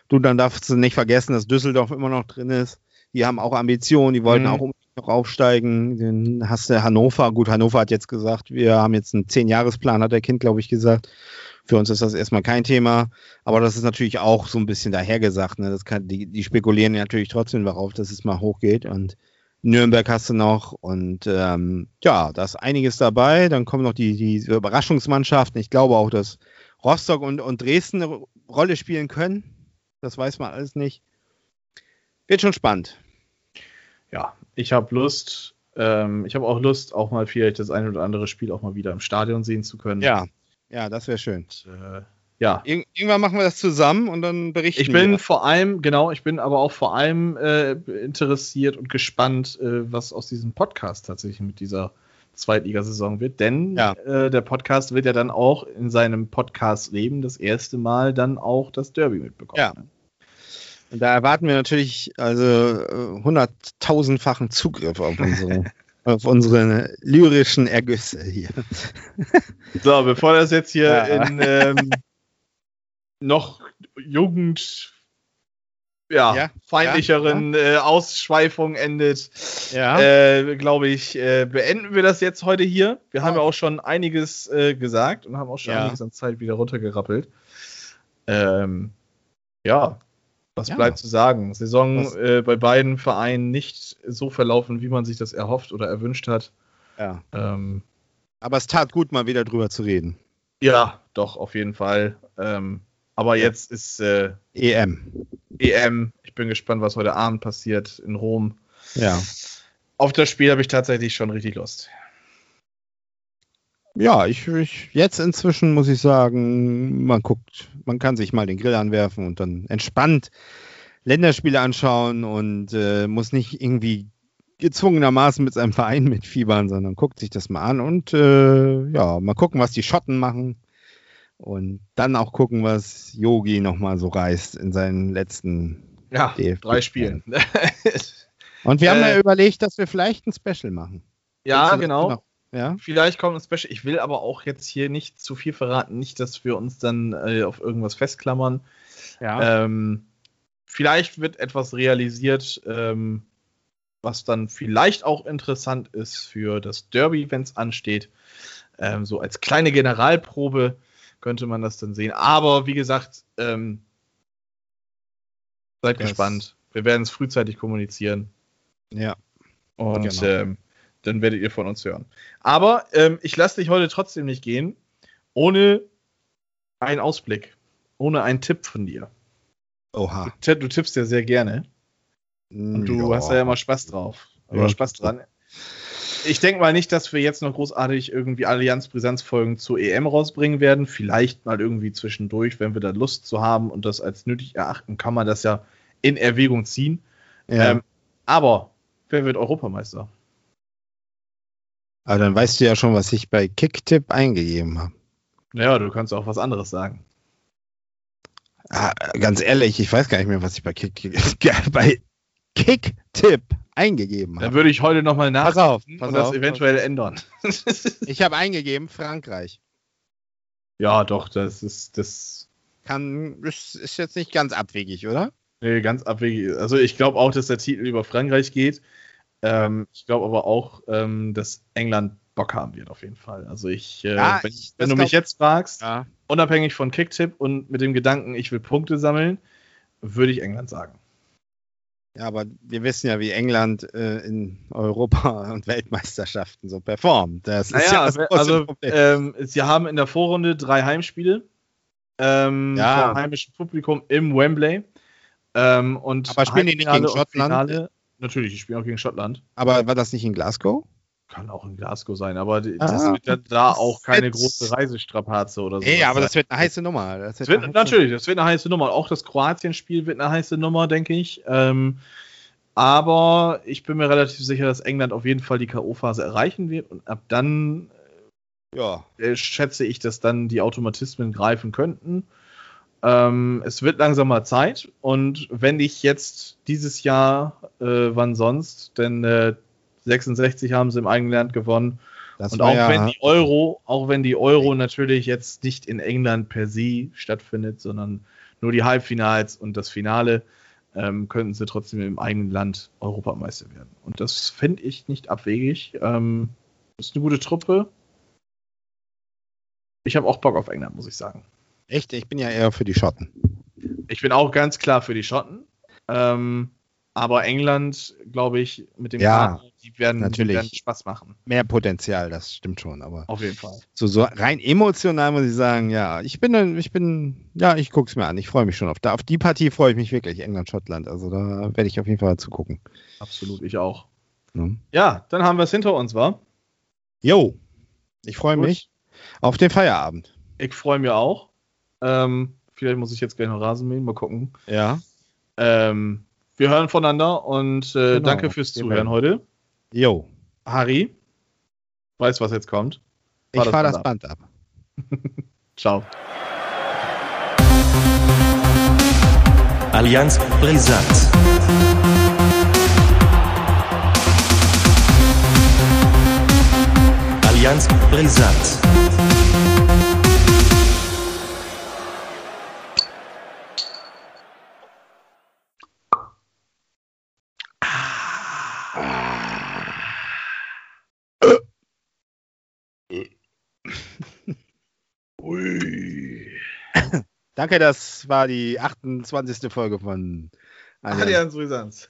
Speaker 4: Du, dann darfst du nicht vergessen, dass Düsseldorf immer noch drin ist. Die haben auch Ambitionen, die wollten
Speaker 3: Mhm.
Speaker 4: auch noch aufsteigen. Dann hast du Hannover. Gut, Hannover hat jetzt gesagt, wir haben jetzt einen Zehn-Jahres-Plan, hat der Kind, glaube ich, gesagt. Für uns ist das erstmal kein Thema. Aber das ist natürlich auch so ein bisschen dahergesagt. Ne? Das kann, die, die spekulieren natürlich trotzdem darauf, dass es mal hochgeht. Und Nürnberg hast du noch. Und ähm, ja, da ist einiges dabei. Dann kommen noch die, die Überraschungsmannschaften. Ich glaube auch, dass Rostock und, und Dresden eine Rolle spielen können. Das weiß man alles nicht. Wird schon spannend.
Speaker 3: Ja, ich habe Lust. Ähm, ich habe auch Lust, auch mal vielleicht das eine oder andere Spiel auch mal wieder im Stadion sehen zu können.
Speaker 4: Ja, ja, das wäre schön.
Speaker 3: Und, äh, ja.
Speaker 4: Ir irgendwann machen wir das zusammen und dann berichten
Speaker 3: Ich bin
Speaker 4: wir.
Speaker 3: vor allem, genau, ich bin aber auch vor allem äh, interessiert und gespannt, äh, was aus diesem Podcast tatsächlich mit dieser Zweitligasaison wird. Denn
Speaker 4: Ja.
Speaker 3: äh, der Podcast wird ja dann auch in seinem Podcast-Leben das erste Mal dann auch das Derby mitbekommen.
Speaker 4: Ja. Und da erwarten wir natürlich also äh, hunderttausendfachen Zugriff auf unsere, auf unsere lyrischen Ergüsse hier.
Speaker 3: So, bevor das jetzt hier
Speaker 4: Ja.
Speaker 3: in ähm, noch Jugend ja,
Speaker 4: Ja,
Speaker 3: feindlicheren Äh, Ausschweifungen endet,
Speaker 4: Ja.
Speaker 3: äh, glaube ich, äh, beenden wir das jetzt heute hier. Wir haben ja auch schon einiges äh, gesagt und haben auch schon
Speaker 4: Ja.
Speaker 3: einiges an Zeit wieder runtergerappelt. Ähm, ja, was
Speaker 4: Ja.
Speaker 3: bleibt zu sagen? Saison äh, bei beiden Vereinen nicht so verlaufen, wie man sich das erhofft oder erwünscht hat.
Speaker 4: ja.
Speaker 3: Ähm,
Speaker 4: Aber es tat gut, mal wieder drüber zu reden.
Speaker 3: Ja, doch, auf jeden Fall. Ähm, aber jetzt ist äh,
Speaker 4: EM.
Speaker 3: EM. Ich bin gespannt, was heute Abend passiert in Rom.
Speaker 4: Ja.
Speaker 3: Auf das Spiel habe ich tatsächlich schon richtig Lust.
Speaker 4: Ja, ich, ich jetzt inzwischen muss ich sagen, man guckt, man kann sich mal den Grill anwerfen und dann entspannt Länderspiele anschauen und äh, muss nicht irgendwie gezwungenermaßen mit seinem Verein mitfiebern, sondern guckt sich das mal an und äh, ja, mal gucken, was die Schotten machen und dann auch gucken, was Yogi nochmal so reißt in seinen letzten.
Speaker 3: Ja,
Speaker 4: DFB.
Speaker 3: drei Spielen.
Speaker 4: Und wir haben
Speaker 3: Äh,
Speaker 4: ja überlegt, dass wir vielleicht ein Special machen.
Speaker 3: ja, genau.
Speaker 4: noch? Ja,
Speaker 3: Vielleicht kommt ein Special. Ich will aber auch jetzt hier nicht zu viel verraten. Nicht, dass wir uns dann äh, auf irgendwas festklammern.
Speaker 4: ja.
Speaker 3: Ähm, vielleicht wird etwas realisiert, ähm, was dann vielleicht auch interessant ist für das Derby, wenn es ansteht. Ähm, so als kleine Generalprobe könnte man das dann sehen. Aber wie gesagt, ähm, seid
Speaker 4: Das-
Speaker 3: gespannt. Wir werden es frühzeitig kommunizieren.
Speaker 4: ja.
Speaker 3: Und
Speaker 4: Genau.
Speaker 3: ähm, dann werdet ihr von uns hören. Aber ähm, ich lasse dich heute trotzdem nicht gehen, ohne einen Ausblick, ohne einen Tipp von dir.
Speaker 4: Oha.
Speaker 3: Chat, du tippst ja sehr gerne. Und du hast da ja immer Spaß drauf. Oder
Speaker 4: Ja.
Speaker 3: Spaß dran. Ich denke mal nicht, dass wir jetzt noch großartig irgendwie Allianz-Brisanz-Folgen zur EM rausbringen werden. Vielleicht mal irgendwie zwischendurch, wenn wir da Lust zu haben und das als nötig erachten, kann man das ja in Erwägung ziehen.
Speaker 4: Ja.
Speaker 3: Ähm, aber wer wird Europameister?
Speaker 4: Aber dann weißt du ja schon, was ich bei Kicktipp eingegeben habe.
Speaker 3: Naja, du kannst auch was anderes sagen.
Speaker 4: Ah, ganz ehrlich, ich weiß gar nicht mehr, was ich bei Kick bei Kick-Tipp eingegeben
Speaker 3: Dann
Speaker 4: habe.
Speaker 3: würde ich heute nochmal nach
Speaker 4: Pass auf, pass
Speaker 3: und das
Speaker 4: auf.
Speaker 3: eventuell ändern.
Speaker 4: Ich habe eingegeben Frankreich.
Speaker 3: ja, doch, das ist das.
Speaker 4: Kann, ist, ist jetzt nicht ganz abwegig, oder?
Speaker 3: Nee, ganz abwegig. Also ich glaube auch, dass der Titel über Frankreich geht. Ähm, ich glaube aber auch, ähm, dass England Bock haben wird auf jeden Fall. Also ich, äh,
Speaker 4: Ja,
Speaker 3: wenn,
Speaker 4: ich-
Speaker 3: wenn du mich jetzt fragst,
Speaker 4: Ja.
Speaker 3: unabhängig von Kicktipp und mit dem Gedanken, ich will Punkte sammeln, würde ich England sagen.
Speaker 4: Ja, aber wir wissen ja, wie England äh, in Europa und Weltmeisterschaften so performt. Das ist
Speaker 3: Naja,
Speaker 4: das
Speaker 3: also ähm, sie haben in der Vorrunde drei Heimspiele ähm,
Speaker 4: Ja.
Speaker 3: vor heimischem Publikum im Wembley. Ähm, und
Speaker 4: Aber spielen die nicht gegen Schottland?
Speaker 3: Finale- Natürlich, die spielen auch gegen Schottland.
Speaker 4: aber war das nicht in Glasgow?
Speaker 3: Kann auch in Glasgow sein, aber
Speaker 4: Ah,
Speaker 3: das wird ja da
Speaker 4: das
Speaker 3: auch keine
Speaker 4: wird-
Speaker 3: große Reisestrapaze oder so.
Speaker 4: Ey, aber das wird eine heiße Nummer. Das
Speaker 3: Das
Speaker 4: wird
Speaker 3: wird,
Speaker 4: eine heiße-
Speaker 3: natürlich, das wird eine heiße Nummer. Auch das Kroatien-Spiel wird eine heiße Nummer, denke ich. Ähm, aber ich bin mir relativ sicher, dass England auf jeden Fall die K.O.-Phase erreichen wird und ab dann
Speaker 4: Ja.
Speaker 3: äh, schätze ich, dass dann die Automatismen greifen könnten. Ähm, es wird langsam mal Zeit und wenn ich jetzt dieses Jahr, äh, wann sonst, denn äh, 66 haben sie im eigenen Land gewonnen
Speaker 4: Das
Speaker 3: und auch
Speaker 4: ja,
Speaker 3: wenn die Euro, auch wenn die Euro natürlich jetzt nicht in England per se stattfindet, sondern nur die Halbfinals und das Finale, ähm, könnten sie trotzdem im eigenen Land Europameister werden. Und das fände ich nicht abwegig. Ähm, ist eine gute Truppe. Ich habe auch Bock auf England, muss ich sagen.
Speaker 4: echt, ich bin ja eher für die Schotten.
Speaker 3: Ich bin auch ganz klar für die Schotten. Ähm, aber England, glaube ich, mit dem
Speaker 4: Ja,
Speaker 3: Kader, die werden, die
Speaker 4: natürlich.
Speaker 3: werden Spaß machen.
Speaker 4: Mehr Potenzial, das stimmt schon, aber
Speaker 3: Auf jeden Fall.
Speaker 4: so, so rein emotional muss ich sagen, ja, ich bin, ich bin, ja, ich gucke es mir an. Ich freue mich schon auf, da, auf die Partie freue ich mich wirklich, England-Schottland. Also da werde ich auf jeden Fall zugucken.
Speaker 3: Absolut, ich auch.
Speaker 4: Ne?
Speaker 3: Ja, dann haben wir es hinter uns, wa?
Speaker 4: Jo, ich freue mich auf den Feierabend.
Speaker 3: Ich freue mich auch. Ähm, vielleicht muss ich jetzt gleich noch Rasen mähen, mal gucken.
Speaker 4: Ja,
Speaker 3: Ähm, wir hören voneinander und äh,
Speaker 4: Genau.
Speaker 3: danke fürs Zuhören
Speaker 4: werden-
Speaker 3: heute.
Speaker 4: jo,
Speaker 3: Harry, weiß, was jetzt kommt.
Speaker 4: ich
Speaker 3: Fahr das
Speaker 4: fahre das. Band ab.
Speaker 3: Ciao.
Speaker 2: Allianz Brisant. Allianz Brisant.
Speaker 4: Danke, das war die 28. Folge von.
Speaker 3: Allianz Brisanz.